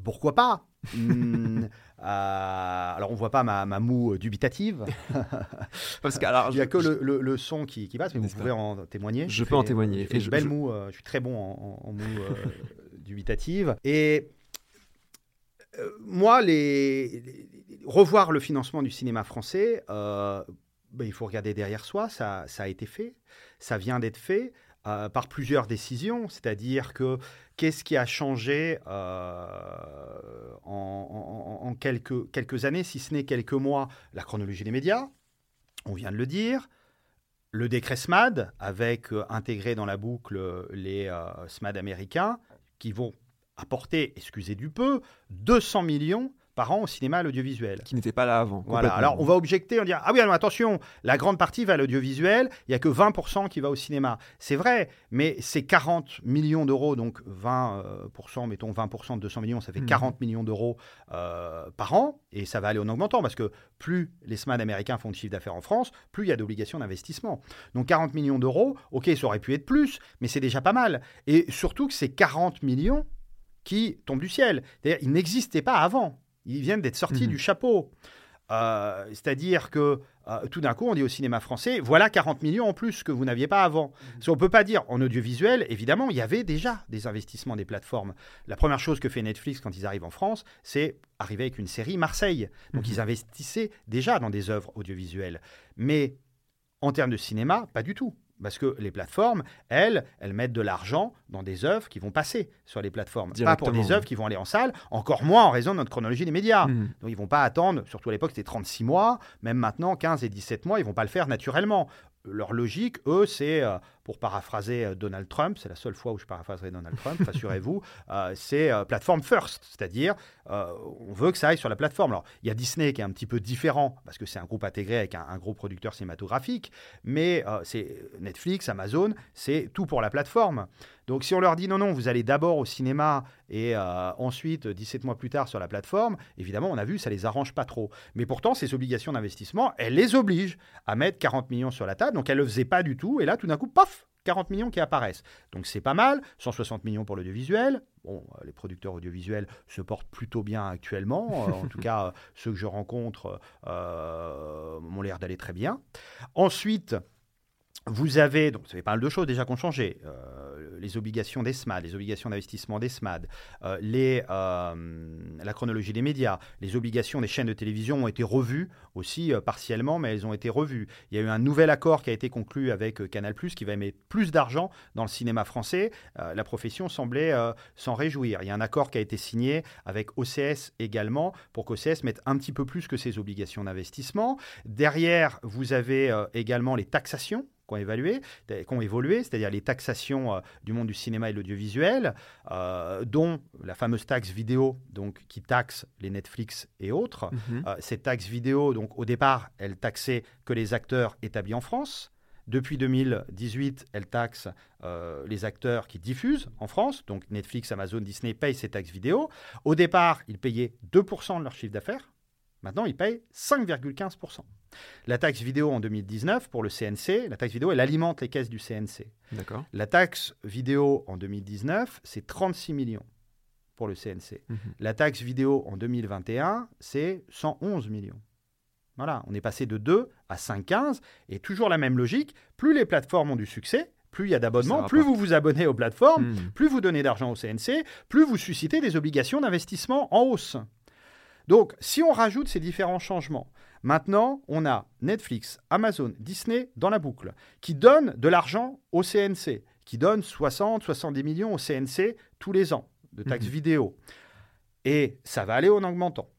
pourquoi pas Hmm, euh, alors on voit pas ma, ma moue dubitative. Parce que, alors, Il n'y a je- que je- le, le- le son qui, qui passe, mais vous pouvez en témoigner. Je peux en témoigner. Et une belle moue, euh, je suis très bon en, en- en moue dubitative. Et moi, les, les- revoir le financement du cinéma français, euh, ben, il faut regarder derrière soi, ça, ça a été fait, ça vient d'être fait. euh, par plusieurs décisions, c'est-à-dire que qu'est-ce qui a changé euh, en, quelques, quelques années, si ce n'est quelques mois? La chronologie des médias, on vient de le dire. Le décret SMAD, avec euh, intégré dans la boucle les euh, SMAD américains, qui vont apporter, excusez du peu, 200 millions par an au cinéma à l'audiovisuel. qui n'était pas là avant. Voilà, alors on va objecter, on dira Ah oui, alors attention, la grande partie va à l'audiovisuel, il n'y a que 20% qui va au cinéma. C'est vrai, mais c'est 40 millions d'euros, donc 20%, mettons 20% de 200 millions, ça fait Mhm. 40 millions d'euros euh, par an, et ça va aller en augmentant, parce que plus les SMAD américains font de chiffre d'affaires en France, plus il y a d'obligations d'investissement. Donc 40 millions d'euros, ok, ça aurait pu être plus, mais c'est déjà pas mal. Et surtout que c'est 40 millions qui tombent du ciel. C'est-à-dire, ils n'existaient pas avant. Ils viennent d'être sortis Mhm. du chapeau. Euh, C'est-à-dire que euh, tout d'un coup, on dit au cinéma français, voilà 40 millions en plus que vous n'aviez pas avant. Si on ne peut pas dire en audiovisuel, évidemment, il y avait déjà des investissements des plateformes. La première chose que fait Netflix quand ils arrivent en France, c'est arriver avec une série Marseille. Donc Mhm. ils investissaient déjà dans des œuvres audiovisuelles. Mais en termes de cinéma, pas du tout. Parce que les plateformes, elles, elles mettent de l'argent dans des œuvres qui vont passer sur les plateformes. Pas pour des œuvres qui vont aller en salle, encore moins en raison de notre chronologie des médias. Mhm. Donc ils vont pas attendre, surtout à l'époque c'était 36 mois, même maintenant 15 et 17 mois, ils vont pas le faire naturellement. Leur logique, eux, c'est, euh, pour paraphraser euh, Donald Trump, c'est la seule fois où je paraphraserai Donald Trump, rassurez-vous, euh, c'est euh, plateforme first, c'est-à-dire on veut que ça aille sur la plateforme. Alors il y a Disney qui est un petit peu différent, parce que c'est un groupe intégré avec un, un gros producteur cinématographique, mais c'est Netflix, Amazon, c'est tout pour la plateforme. Donc si on leur dit non, non, vous allez d'abord au cinéma et ensuite, 17 mois plus tard, sur la plateforme, évidemment, on a vu, ça les arrange pas trop. Mais pourtant, ces obligations d'investissement, elles les obligent à mettre 40 millions sur la table. Donc elles ne le faisaient pas du tout. Et là, tout d'un coup, paf 40 millions qui apparaissent. Donc c'est pas mal. 160 millions pour l'audiovisuel. Bon, euh, les producteurs audiovisuels se portent plutôt bien actuellement. Euh, en tout cas, euh, ceux que je rencontre euh, m'ont l'air d'aller très bien. Ensuite, vous avez, donc ça fait pas mal de choses déjà qui ont changé, euh, les obligations des SMAD, les obligations d'investissement des SMAD, euh, euh, la chronologie des médias, les obligations des chaînes de télévision ont été revues aussi partiellement, mais elles ont été revues. Il y a eu un nouvel accord qui a été conclu avec Canal+, qui va mettre plus d'argent dans le cinéma français. la profession semblait s'en réjouir. Il y a un accord qui a été signé avec OCS également, pour qu'OCS mette un petit peu plus que ses obligations d'investissement. Derrière, vous avez également les taxations qui ont, évalué, qui ont évolué, c'est-à-dire les taxations euh, du monde du cinéma et de l'audiovisuel, euh, dont la fameuse taxe vidéo donc, qui taxe les Netflix et autres. Mhm. Euh, cette taxe vidéo, donc, au départ, elle taxait que les acteurs établis en France. Depuis 2018, elle taxe les acteurs qui diffusent en France. Donc Netflix, Amazon, Disney payent ces taxes vidéo. Au départ, ils payaient 2% de leur chiffre d'affaires. Maintenant, ils payent 5,15%. La taxe vidéo en 2019 pour le CNC, la taxe vidéo, elle alimente les caisses du CNC. D'accord. La taxe vidéo en 2019, c'est 36 millions pour le CNC. Mhm. La taxe vidéo en 2021, c'est 111 millions. Voilà, on est passé de 2 à 5,15 et toujours la même logique. Plus les plateformes ont du succès, plus il y a d'abonnements, plus vous vous abonnez aux plateformes, mhm. plus vous donnez d'argent au CNC, plus vous suscitez des obligations d'investissement en hausse. Donc, si on rajoute ces différents changements, Maintenant, on a Netflix, Amazon, Disney dans la boucle, qui donnent de l'argent au CNC, qui donnent 60, 70 millions au CNC tous les ans de taxes mhm. vidéo. Et ça va aller en augmentant.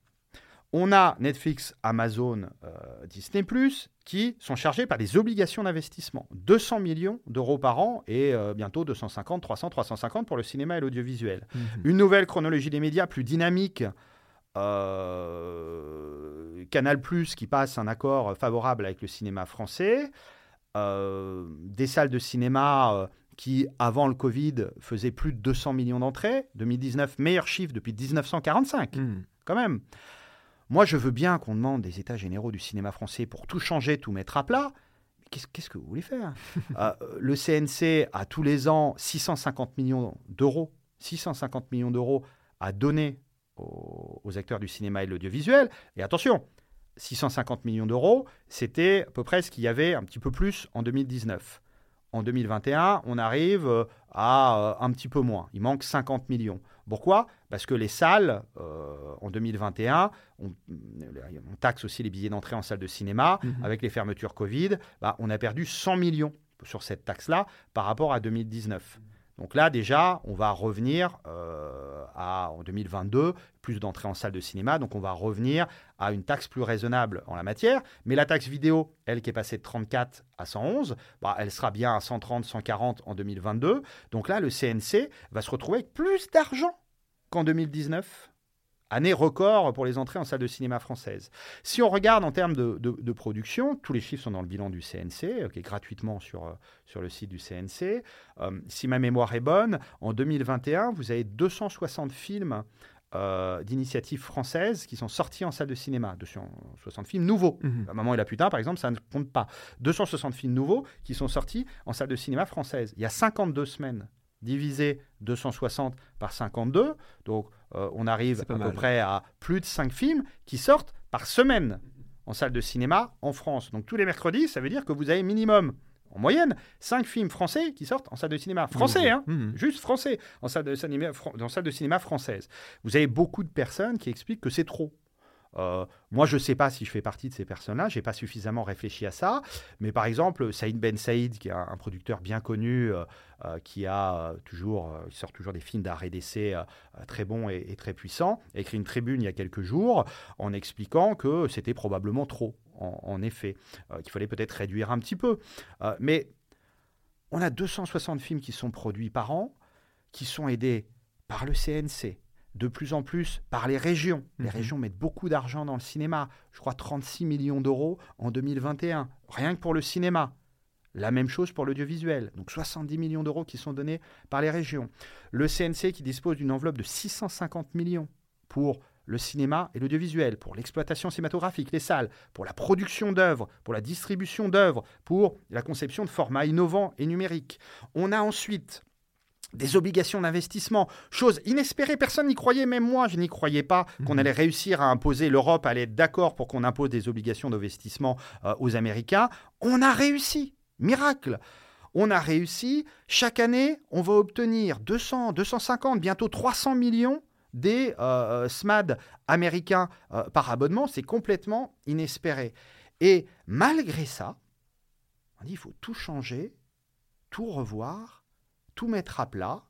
On a Netflix, Amazon, euh, Disney ⁇ qui sont chargés par des obligations d'investissement. 200 millions d'euros par an et euh, bientôt 250, 300, 350 pour le cinéma et l'audiovisuel. Mhm. Une nouvelle chronologie des médias plus dynamique Canal Plus qui passe un accord favorable avec le cinéma français, euh, des salles de cinéma euh, qui, avant le Covid, faisaient plus de 200 millions d'entrées. 2019, meilleur chiffre depuis 1945, hmm. quand même. Moi, je veux bien qu'on demande des états généraux du cinéma français pour tout changer, tout mettre à plat. Qu'est-ce que vous voulez faire? Le CNC a tous les ans 650 millions d'euros, 650 millions d'euros à donner aux, acteurs du cinéma et de l'audiovisuel. Et attention, 650 millions d'euros, c'était à peu près ce qu'il y avait un petit peu plus en 2019. En 2021, on arrive euh, à euh, un petit peu moins. Il manque 50 millions. Pourquoi? Parce que les salles, euh, en 2021, on, taxe aussi les billets d'entrée en salle de cinéma. Mhm. Avec les fermetures Covid, bah, on a perdu 100 millions sur cette taxe-là par rapport à 2019. Donc là, déjà, on va revenir euh, en 2022, plus d'entrées en salle de cinéma. Donc on va revenir à une taxe plus raisonnable en la matière. Mais la taxe vidéo, elle qui est passée de 34 à 111, bah, elle sera bien à 130, 140 en 2022. Donc là, le CNC va se retrouver avec plus d'argent qu'en 2019 année record pour les entrées en salle de cinéma française. Si on regarde en termes de, production, tous les chiffres sont dans le bilan du CNC, euh, qui est gratuitement sur, euh, sur le site du CNC. Euh, si ma mémoire est bonne, en 2021, vous avez 260 films d'initiatives françaises qui sont sortis en salle de cinéma. 260 films nouveaux. Mmh. Maman et la putain, par exemple, ça ne compte pas. 260 films nouveaux qui sont sortis en salle de cinéma française. Il y a 52 semaines divisé 260 par 52. Donc, euh, on arrive à peu près à plus de 5 films qui sortent par semaine en salle de cinéma en France. Donc, tous les mercredis, ça veut dire que vous avez minimum, en moyenne, 5 films français qui sortent en salle de cinéma. Français, hein mmh. Juste français, en salle de cinéma, en salle de cinéma française. Vous avez beaucoup de personnes qui expliquent que c'est trop. Euh, moi, je ne sais pas si je fais partie de ces personnes-là, je n'ai pas suffisamment réfléchi à ça. Mais par exemple, Saïd Ben Saïd, qui est un, producteur bien connu, euh, euh, qui, a, toujours, qui sort toujours des films d'art et d'essai très bons et, très puissants, a écrit une tribune il y a quelques jours en expliquant que c'était probablement trop, en effet, qu'il fallait peut-être réduire un petit peu. mais on a 260 films qui sont produits par an, qui sont aidés par le CNC, de plus en plus par les régions. Les mhm. régions mettent beaucoup d'argent dans le cinéma. Je crois 36 millions d'euros en 2021, rien que pour le cinéma. La même chose pour l'audiovisuel. Donc 70 millions d'euros qui sont donnés par les régions. Le CNC qui dispose d'une enveloppe de 650 millions pour le cinéma et l'audiovisuel, pour l'exploitation cinématographique, les salles, pour la production d'œuvres, pour la distribution d'œuvres, pour la conception de formats innovants et numériques. On a ensuite des obligations d'investissement, chose inespérée, personne n'y croyait, même moi je n'y croyais pas qu'on mhm. allait réussir à imposer, l'Europe allait être d'accord pour qu'on impose des obligations d'investissement euh, aux Américains. On a réussi. Miracle on a réussi. Chaque année, on va obtenir 200, 250, bientôt 300 millions des euh, SMAD américains euh, par abonnement. C'est complètement inespéré. Et malgré ça, on dit il faut tout changer, tout revoir, tout mettre à plat.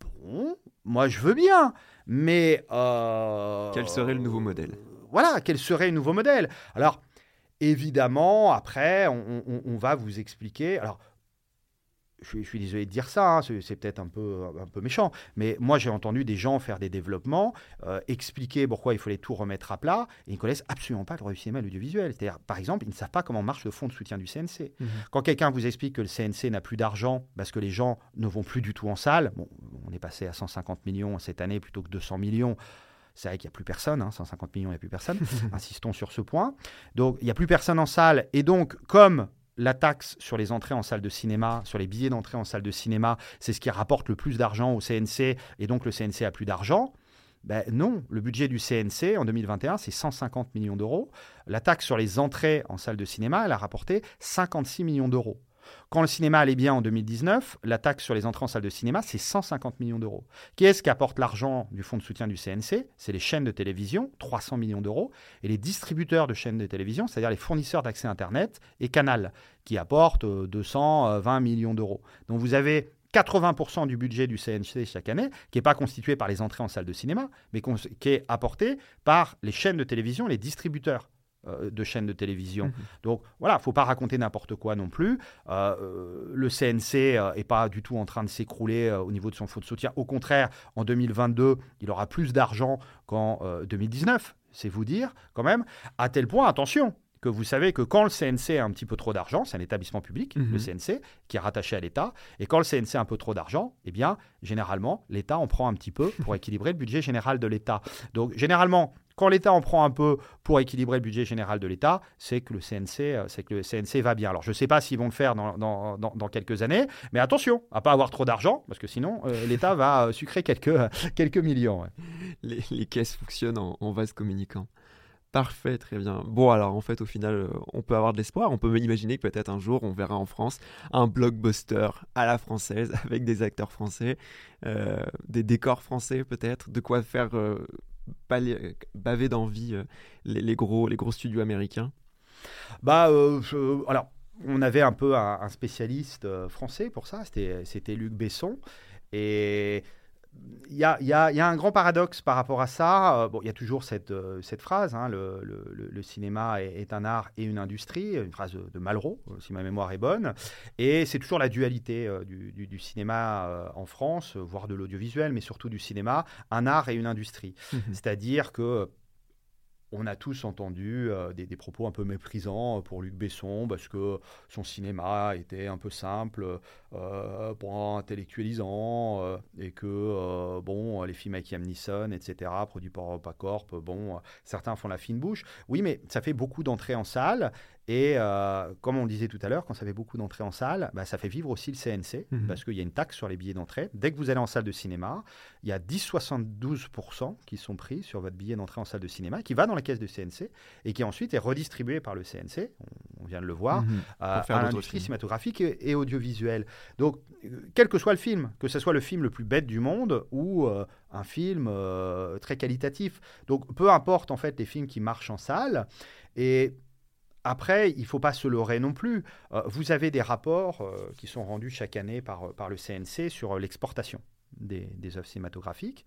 Bon, moi je veux bien, mais... Euh, quel serait le nouveau modèle? Voilà, quel serait le nouveau modèle? Alors, évidemment, après, on, on va vous expliquer... Alors, je, suis désolé de dire ça, hein, c'est peut-être un peu, un peu méchant, mais moi j'ai entendu des gens faire des développements, euh, expliquer pourquoi il fallait tout remettre à plat, et ils ne connaissent absolument pas le droit du cinéma et l'audiovisuel. C'est-à-dire, par exemple, ils ne savent pas comment marche le fonds de soutien du CNC. Mhm. Quand quelqu'un vous explique que le CNC n'a plus d'argent parce que les gens ne vont plus du tout en salle, bon, on est passé à 150 millions cette année plutôt que 200 millions. C'est vrai qu'il n'y a plus personne, 150 hein, millions, il n'y a plus personne. Insistons sur ce point. Donc, il n'y a plus personne en salle. Et donc, comme la taxe sur les entrées en salle de cinéma, sur les billets d'entrée en salle de cinéma, c'est ce qui rapporte le plus d'argent au CNC et donc le CNC a plus d'argent. Ben non, le budget du CNC en 2021, c'est 150 millions d'euros. La taxe sur les entrées en salle de cinéma, elle a rapporté 56 millions d'euros. Quand le cinéma allait bien en 2019, la taxe sur les entrées en salle de cinéma, c'est 150 millions d'euros. Qui est-ce qui apporte l'argent du fonds de soutien du CNC C'est les chaînes de télévision, 300 millions d'euros, et les distributeurs de chaînes de télévision, c'est-à-dire les fournisseurs d'accès Internet et Canal, qui apportent 220 euh, millions d'euros. Donc vous avez 80% du budget du CNC chaque année, qui n'est pas constitué par les entrées en salle de cinéma, mais qui est apporté par les chaînes de télévision, les distributeurs de chaînes de télévision. Mhm. Donc voilà, il faut pas raconter n'importe quoi non plus. Euh, euh, le CNC n'est pas du tout en train de s'écrouler au niveau de son fonds de soutien. Au contraire, en 2022, il aura plus d'argent qu'en 2019, c'est vous dire quand même, à tel point, attention, que vous savez que quand le CNC a un petit peu trop d'argent, c'est un établissement public, le mhm. CNC, qui est rattaché à l'État, et quand le CNC a un peu trop d'argent, eh bien, généralement, l'État en prend un petit peu pour équilibrer le budget général de l'État. Donc, généralement, quand l'État en prend un peu pour équilibrer le budget général de l'État, c'est que le CNC, euh, c'est que le CNC va bien. Alors je ne sais pas s'ils vont le faire dans, quelques années, mais attention à pas avoir trop d'argent, parce que sinon euh, l'État va euh, sucrer quelques, quelques millions. Les, caisses fonctionnent en, vase communicant. Parfait, très bien. Bon, alors en fait, au final, on peut avoir de l'espoir. On peut imaginer que peut-être un jour, on verra en France un blockbuster à la française avec des acteurs français, des décors français peut-être, de quoi faire baver d'envie euh, les, gros, les gros studios américains Bah, euh, alors, on avait un peu un, spécialiste euh, français pour ça, c'était Luc Besson. Et il y, a, un grand paradoxe par rapport à ça. Euh, bon, il y a toujours cette, euh, cette phrase hein, le, cinéma est, un art et une industrie, une phrase de, Malraux, euh, si ma mémoire est bonne. Et c'est toujours la dualité du, cinéma en France, voire de l'audiovisuel, mais surtout du cinéma, un art et une industrie. Mmh C'est-à-dire que on a tous entendu euh, des, propos un peu méprisants euh, pour Luc Besson parce que son cinéma était un peu simple, euh, pour intellectualisant, et que bon, les films avec Liam Neeson, etc., produits par EuropaCorp, bon, certains font la fine bouche. Oui, mais ça fait beaucoup d'entrées en salle, et euh, comme on le disait tout à l'heure, quand ça fait beaucoup d'entrées en salle, bah, ça fait vivre aussi le CNC, mhm. parce qu'il y a une taxe sur les billets d'entrée. Dès que vous allez en salle de cinéma, il y a 10-72% qui sont pris sur votre billet d'entrée en salle de cinéma, qui va dans la caisse du CNC, et qui ensuite est redistribué par le CNC, on, vient de le voir, mhm. à l'industrie cinématographique et, audiovisuelle. Donc, euh, quel que soit le film, que ce soit le film le plus bête du monde ou euh, un film très qualitatif. Donc, peu importe en fait les films qui marchent en salle. Et après, il ne faut pas se leurrer non plus. Euh, vous avez des rapports euh, qui sont rendus chaque année par, euh, par le CNC sur l'exportation des, des, œuvres cinématographiques.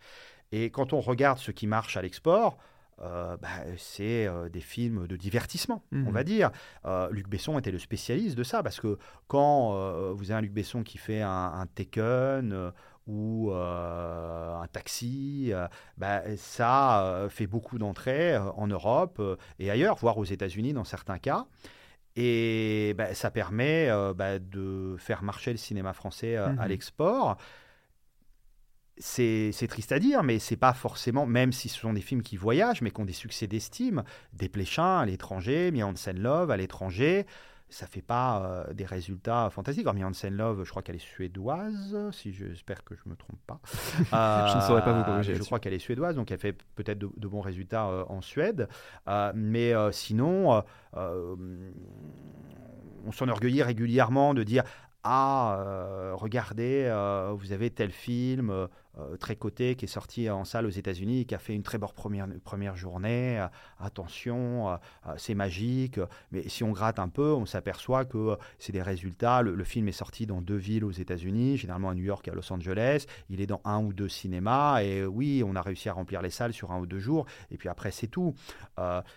Et quand on regarde ce qui marche à l'export, bah, c'est des films de divertissement, on mmh. va dire. Luc Besson était le spécialiste de ça, parce que quand vous avez un Luc Besson qui fait un, un Taken ou euh, un taxi, euh, bah, ça euh, fait beaucoup d'entrées en Europe et ailleurs, voire aux États-Unis dans certains cas. Et bah, ça permet bah, de faire marcher le cinéma français à mhm. l'export. C'est triste à dire, mais c'est pas forcément, même si ce sont des films qui voyagent, mais qui ont des succès d'estime, des Pléchins à l'étranger, Mian Love à l'étranger, ça fait pas euh, des résultats fantastiques. Alors, Hansen Love, je crois qu'elle est suédoise, si j'espère que je me trompe pas. je ne saurais pas vous corriger. Je crois qu'elle est suédoise, donc elle fait peut-être de, de, bons résultats en Suède. mais sinon, on s'enorgueillit régulièrement de dire ah, regardez, vous avez tel film, euh, très coté qui est sorti en salle aux États-Unis qui a fait une très bonne première, première journée. Euh, attention, euh, c'est magique. Mais si on gratte un peu, on s'aperçoit que c'est des résultats. Le, film est sorti dans deux villes aux États-Unis, généralement à New York et à Los Angeles. Il est dans un ou deux cinémas. Et oui, on a réussi à remplir les salles sur un ou deux jours. Et puis après, c'est tout.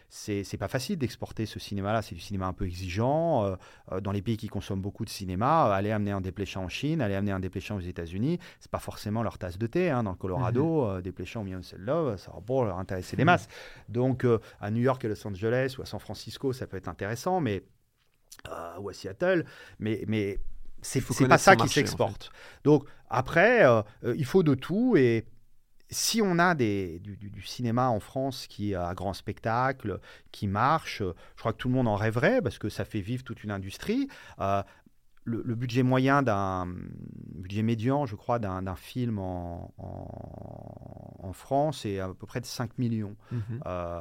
c'est pas facile d'exporter ce cinéma-là. C'est du cinéma un peu exigeant. dans les pays qui consomment beaucoup de cinéma, aller amener un dépléchant en Chine, aller amener un dépléchant aux États-Unis, c'est pas forcément leur tasse de Hein, dans le Colorado, mhm. euh, des pléchants au Love, ça va pas leur intéresser les mhm. masses. Donc euh, à New York et Los Angeles ou à San Francisco, ça peut être intéressant, mais euh, ou à Seattle, mais, mais c'est pas ça qui s'exporte. Donc après, il faut de tout et si on a des, du, du, cinéma en France qui a un grand spectacle, qui marche, je crois que tout le monde en rêverait parce que ça fait vivre toute une industrie le, budget moyen d'un budget médian, je crois, d'un film en, en, France est à peu près de 5 millions. Mhm. Euh,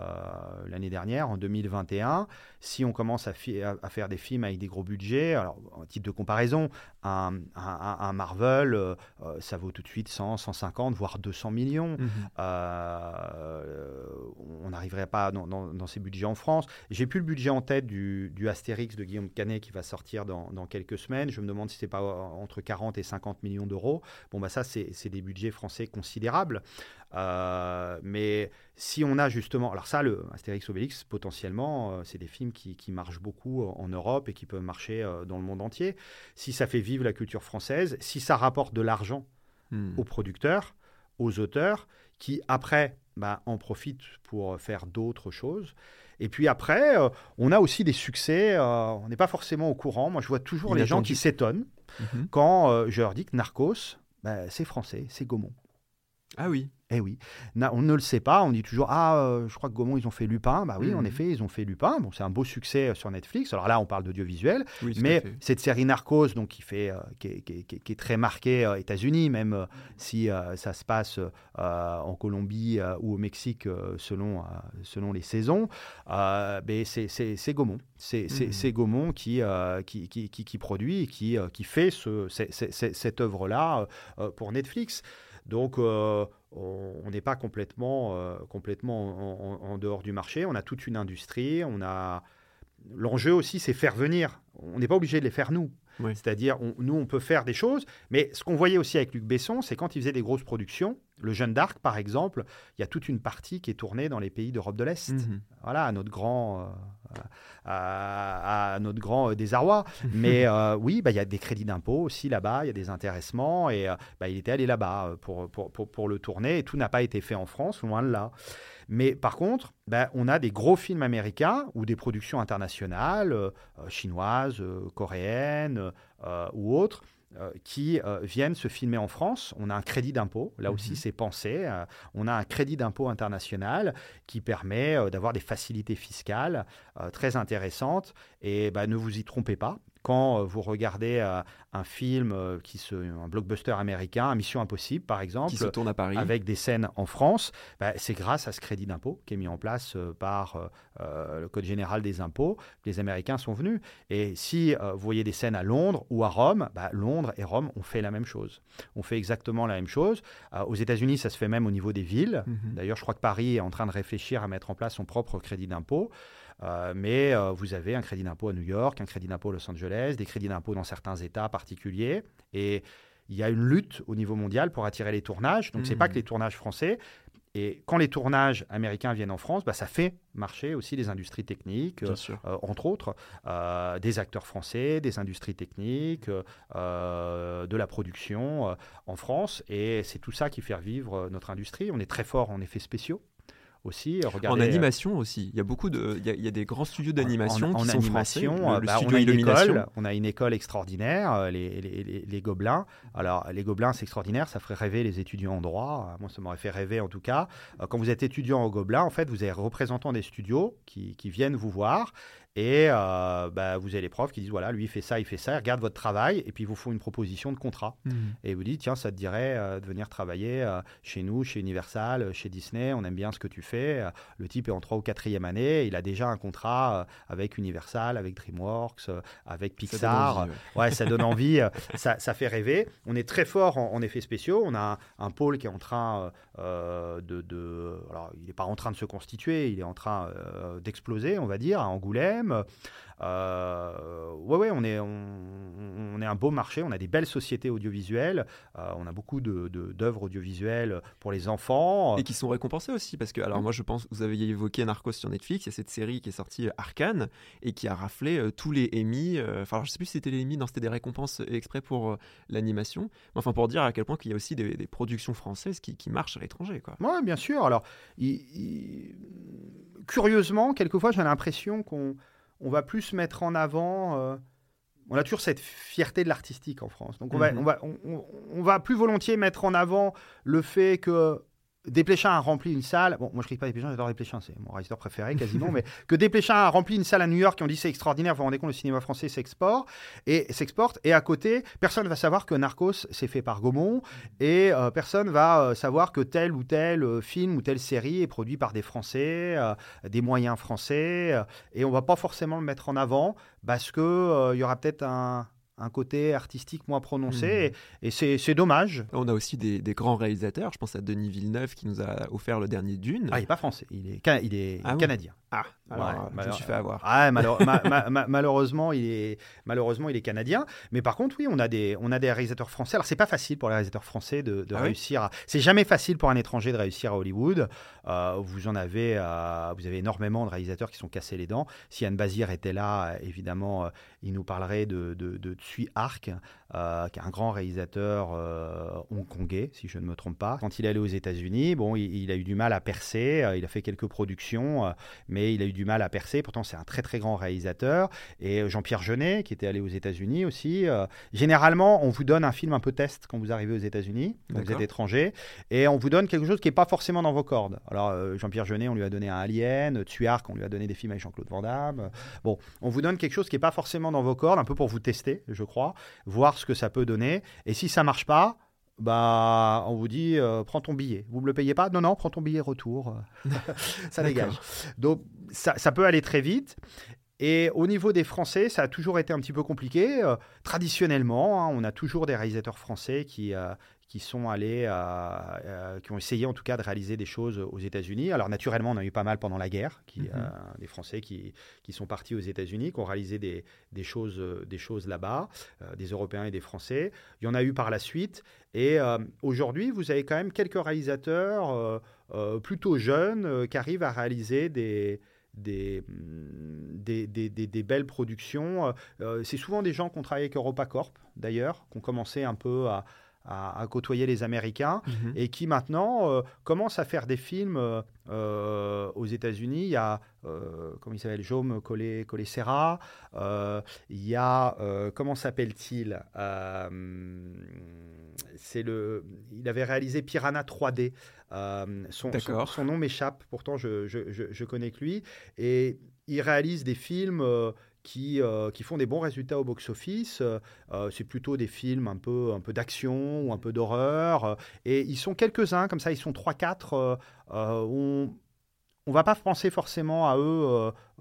l'année dernière, en 2021, si on commence à, à, faire des films avec des gros budgets, alors en titre de comparaison, un, un, Marvel, euh, euh, ça vaut tout de suite 100, 150, voire 200 millions. Mhm. on n'arriverait pas dans, dans, ces budgets en France. J'ai plus le budget en tête du, du Astérix de Guillaume Canet qui va sortir dans, dans quelques semaines. Je me demande si c'est pas euh, entre 40 et 50 millions d'euros. Bon, bah ça, c'est des budgets français considérables. Euh, mais si on a justement, alors ça, le Astérix Obélix, potentiellement, euh, c'est des films qui, marchent beaucoup en Europe et qui peuvent marcher dans le monde entier. Si ça fait vivre la culture française, si ça rapporte de l'argent hmm. aux producteurs, aux auteurs, qui après bah, en profitent pour faire d'autres choses. Et puis après, euh, on a aussi des succès, euh, on n'est pas forcément au courant. Moi, je vois toujours les gens qui s'étonnent mhm. quand euh, je leur dis que Narcos, bah, c'est français, c'est Gaumont. Ah oui. Eh oui, on ne le sait pas. On dit toujours ah, euh, je crois que Gaumont ils ont fait Lupin. Bah oui, en mhm. effet, ils ont fait Lupin. Bon, c'est un beau succès euh, sur Netflix. Alors là, on parle d'audiovisuel, mais cette série Narcos, donc qui fait, euh, qui, est, très marquée aux États-Unis, même si ça se passe en Colombie ou au Mexique selon selon les saisons. Ben, c'est Gaumont. C'est mhm. Gaumont qui, qui, qui, qui, produit et qui, qui fait ce, cette œuvre-là pour Netflix. Donc, euh, on n'est pas complètement, euh, complètement en, dehors du marché. On a toute une industrie. On a l'enjeu aussi, c'est faire venir. On n'est pas obligé de les faire nous. C'est-à-dire, nous, on peut faire des choses, mais ce qu'on voyait aussi avec Luc Besson, c'est quand il faisait des grosses productions, le Jeune d'Arc, par exemple, il y a toute une partie qui est tournée dans les pays d'Europe de l'Est. Mhm. Voilà, à notre grand, euh, à, notre grand euh, désarroi. Mais euh, oui, bah, il y a des crédits d'impôt aussi là-bas, il y a des intéressements, et bah, il était allé là-bas pour, pour, pour, le tourner, et tout n'a pas été fait en France, loin de là. Mais par contre, bah, on a des gros films américains ou des productions internationales, chinoises, coréennes ou autres, qui euh, viennent se filmer en France. On a un crédit d'impôt, là aussi mhm. c'est pensé. Euh, on a un crédit d'impôt international qui permet d'avoir des facilités fiscales très intéressantes. Et bah, ne vous y trompez pas, quand vous regardez un film euh, qui se, un blockbuster américain, Mission Impossible par exemple, qui se tourne à Paris, avec des scènes en France, bah, c'est grâce à ce crédit d'impôt qui est mis en place euh, par euh, le Code général des impôts que les Américains sont venus. Et si vous voyez des scènes à Londres ou à Rome, bah, Londres et Rome ont fait la même chose. On fait exactement la même chose. aux États-Unis, ça se fait même au niveau des villes. Mhm. D'ailleurs, je crois que Paris est en train de réfléchir à mettre en place son propre crédit d'impôt. Euh, mais euh, vous avez un crédit d'impôt à New York, un crédit d'impôt à Los Angeles, des crédits d'impôt dans certains États particuliers. Et il y a une lutte au niveau mondial pour attirer les tournages. Donc, ce n'est pas que mmh. les tournages français. Et quand les tournages américains viennent en France, bah, ça fait marcher aussi les industries techniques, euh, entre autres, des acteurs français, des industries techniques, de la production en France. Et c'est tout ça qui fait revivre notre industrie. On est très fort en effets spéciaux aussi. en animation aussi, il y a beaucoup de, il y a, des grands studios d'animation qui sont français. Le, bah, studio on, a une école, on a une école extraordinaire, euh, les, les, les, Gobelins. Alors les Gobelins, c'est extraordinaire, ça ferait rêver les étudiants en droit. Moi, ça m'aurait fait rêver en tout cas. Euh, quand vous êtes étudiant au Gobelin, en fait, vous avez représentants des studios qui, qui viennent vous voir Et euh, bah, vous avez les profs qui disent voilà, lui il fait ça, il fait ça, il regarde votre travail, et puis ils vous font une proposition de contrat. Mhm. Et vous disent tiens, ça te dirait euh, de venir travailler euh, chez nous, chez Universal, euh, chez Disney, on aime bien ce que tu fais. Le type est en 3 ou 4e année, il a déjà un contrat avec Universal, avec DreamWorks, avec Ça Pixar. envie, ouais. Ouais, ça donne envie, ça, ça fait rêver. On est très fort en, en effets spéciaux. On a un, un pôle qui est en train de, de- Alors, il n'est pas en train de se constituer, il est en train d'exploser, on va dire, à Angoulême. Euh, ouais, ouais, on est, on, on est un beau marché, on a des belles sociétés audiovisuelles, euh, on a beaucoup de- de- d'œuvres audiovisuelles pour les enfants. Et qui sont récompensés aussi, parce que, alors moi je pense, vous avez évoqué Narcos sur Netflix, il y a cette série qui est sortie, euh, Arcane, et qui a raflé euh, tous les Emmy, enfin je sais plus si c'était les Emmy, non c'était des récompenses exprès pour l'animation, mais enfin pour dire à quel point qu'il y a aussi des, des productions françaises qui, qui marchent à l'étranger. Oui, bien sûr. Alors, curieusement, quelquefois, j'ai l'impression qu'on on va plus mettre en avant. euh, on a toujours cette fierté de l'artistique en France. Donc, on, va, Mhm. on, va, on, on- on va plus volontiers mettre en avant le fait que Desplechin a rempli une salle. Bon, moi, je crie pas Desplechin, j'adore Desplechin, c'est mon réalisateur préféré quasiment. mais que Desplechin a rempli une salle à New York, qui ont dit c'est extraordinaire, vous vous rendez compte, le cinéma français s'exporte. Et s'exporte. Et à côté, personne ne va savoir que Narcos, c'est fait par Gaumont et euh, personne va euh, savoir que tel ou tel euh, film ou telle série est produit par des Français, euh, des moyens français, et on va pas forcément le mettre en avant parce que euh, il y aura peut-être un, un côté artistique moins prononcé, Mhm. et, et c'est dommage. On a aussi des, des grands réalisateurs, je pense à Denis Villeneuve qui nous a offert le dernier Dune. Ah, il est pas français, il est, ca- il est Ah canadien. Ah, alors Ouais, je me suis fait avoir. Ah, malheur- ma- ma- ma- malheureusement, il est malheureusement il est canadien. Mais par contre, oui, on a des on a des réalisateurs français. Alors c'est pas facile pour les réalisateurs français de, de Ah oui réussir. à... C'est jamais facile pour un étranger de réussir à Hollywood. Euh, vous en avez euh, vous avez énormément de réalisateurs qui sont cassés les dents. Si Anne Bazir était là, évidemment, euh, il nous parlerait de de, de Tsui Hark, euh, qui est un grand réalisateur euh, hongkongais, si je ne me trompe pas. Quand il est allé aux États-Unis, bon, il, il a eu du mal à percer. euh, il a fait quelques productions, mais il a eu du mal à percer. Pourtant, c'est un très très grand réalisateur. Et Jean-Pierre Jeunet, qui était allé aux États-Unis aussi. généralement, on vous donne un film un peu test quand vous arrivez aux États-Unis, quand vous êtes étranger, et on vous donne quelque chose qui n'est pas forcément dans vos cordes. Alors, Jean-Pierre Jeunet, on lui a donné un Alien, Tuark, on lui a donné des films avec Jean-Claude Van Damme. Bon, on vous donne quelque chose qui n'est pas forcément dans vos cordes, un peu pour vous tester, je crois, voir ce que ça peut donner. Et si ça marche pas, bah, on vous dit, euh, prends ton billet. Vous me le payez pas? Non, non, prends ton billet retour. ça dégage. Donc, ça, ça peut aller très vite. Et au niveau des Français, ça a toujours été un petit peu compliqué. Euh, traditionnellement, hein, on a toujours des réalisateurs français qui, euh, qui sont allés, euh, euh, qui ont essayé en tout cas de réaliser des choses aux États-Unis. Alors naturellement, on a eu pas mal pendant la guerre, qui, Mhm. euh, des Français qui, qui sont partis aux États-Unis, qui ont réalisé des, des choses, euh, des choses là-bas, euh, des Européens et des Français. Il y en a eu par la suite. Et aujourd'hui, vous avez quand même quelques réalisateurs plutôt jeunes qui arrivent à réaliser des, des, mm, des, des- des- des belles productions. Euh, c'est souvent des gens qui ont travaillé avec EuropaCorp, d'ailleurs, qui ont commencé un peu à, à- à côtoyer les Américains Mhm. et qui maintenant euh, commencent à faire des films euh, aux États-Unis. Il y a, euh, comment il s'appelle, Jaume Collet, Collet Serra. Euh, il y a, comment s'appelle-t-il C'est le, il avait réalisé Piranha 3D. Euh, son, son, D'accord. son nom m'échappe, pourtant je, je, je, je connais que lui. Et il réalise des films qui, euh, qui font des bons résultats au box-office. Euh, euh, c'est plutôt des films un peu, un peu d'action ou un peu d'horreur. Et ils sont quelques-uns, comme ça, ils sont 3-4. Euh, euh, on on va pas penser forcément à eux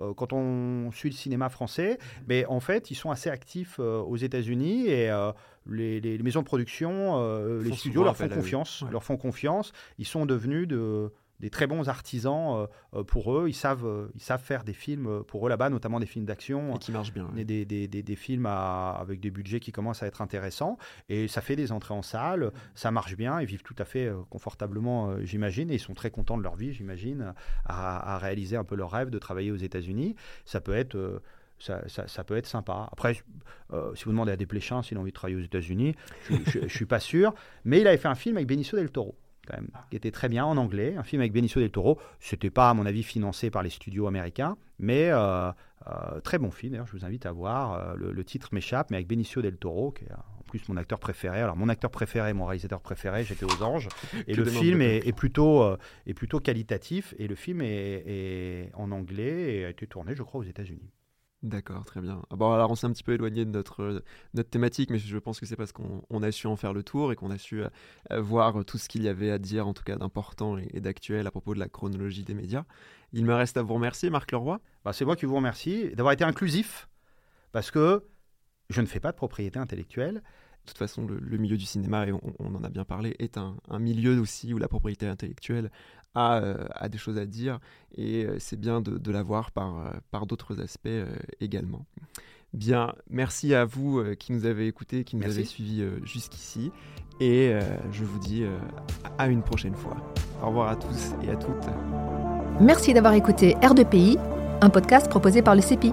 euh, quand on suit le cinéma français, mais en fait, ils sont assez actifs euh, aux États-Unis et euh, les, les- maisons de production, les studios leur font confiance. Ouais. Leur font confiance. Ils sont devenus de, des très bons artisans euh, euh, pour eux. Ils savent, euh, ils savent faire des films pour eux là-bas, notamment des films d'action Et qui marche bien. et des, des- des- des films à- avec des budgets qui commencent à être intéressants. Et ça fait des entrées en salle, ça marche bien, ils vivent tout à fait confortablement, j'imagine, et ils sont très contents de leur vie, j'imagine, à, à réaliser un peu leur rêve de travailler aux États-Unis. Ça peut être. ça, ça- ça peut être sympa. Après, euh, si vous demandez à Desplechin s'il a envie de travailler aux États-Unis, je ne suis pas sûr. Mais il avait fait un film avec Benicio del Toro, quand même, qui était très bien en anglais. Un film avec Benicio del Toro. C'était pas, à mon avis, financé par les studios américains, mais euh, euh, très bon film. D'ailleurs, je vous invite à voir. Euh, le, le titre m'échappe, mais avec Benicio del Toro, qui est en plus mon acteur préféré. Alors, mon acteur préféré, mon réalisateur préféré, j'étais aux Anges. Et le film est, plutôt, euh, est plutôt qualitatif. Et le film est, est en anglais et a été tourné, je crois, aux États-Unis. D'accord, très bien. Ah bon, alors on s'est un petit peu éloigné de notre, notre thématique, mais je pense que c'est parce qu'on a su en faire le tour et qu'on a su euh, voir tout ce qu'il y avait à dire, en tout cas d'important et, d'actuel à propos de la chronologie des médias. Il me reste à vous remercier, Marc Leroy. Bah, c'est moi qui vous remercie d'avoir été inclusif, parce que je ne fais pas de propriété intellectuelle. De toute façon, le, milieu du cinéma, et on, en a bien parlé, est un, milieu aussi où la propriété intellectuelle a, euh, des choses à dire et euh, c'est bien de, de l'avoir par, euh, par d'autres aspects également. Bien, merci à vous qui nous avez écoutés, qui nous avez suivis jusqu'ici et je vous dis à une prochaine fois. Au revoir à tous et à toutes. Merci d'avoir écouté R2PI, un podcast proposé par le CEPI.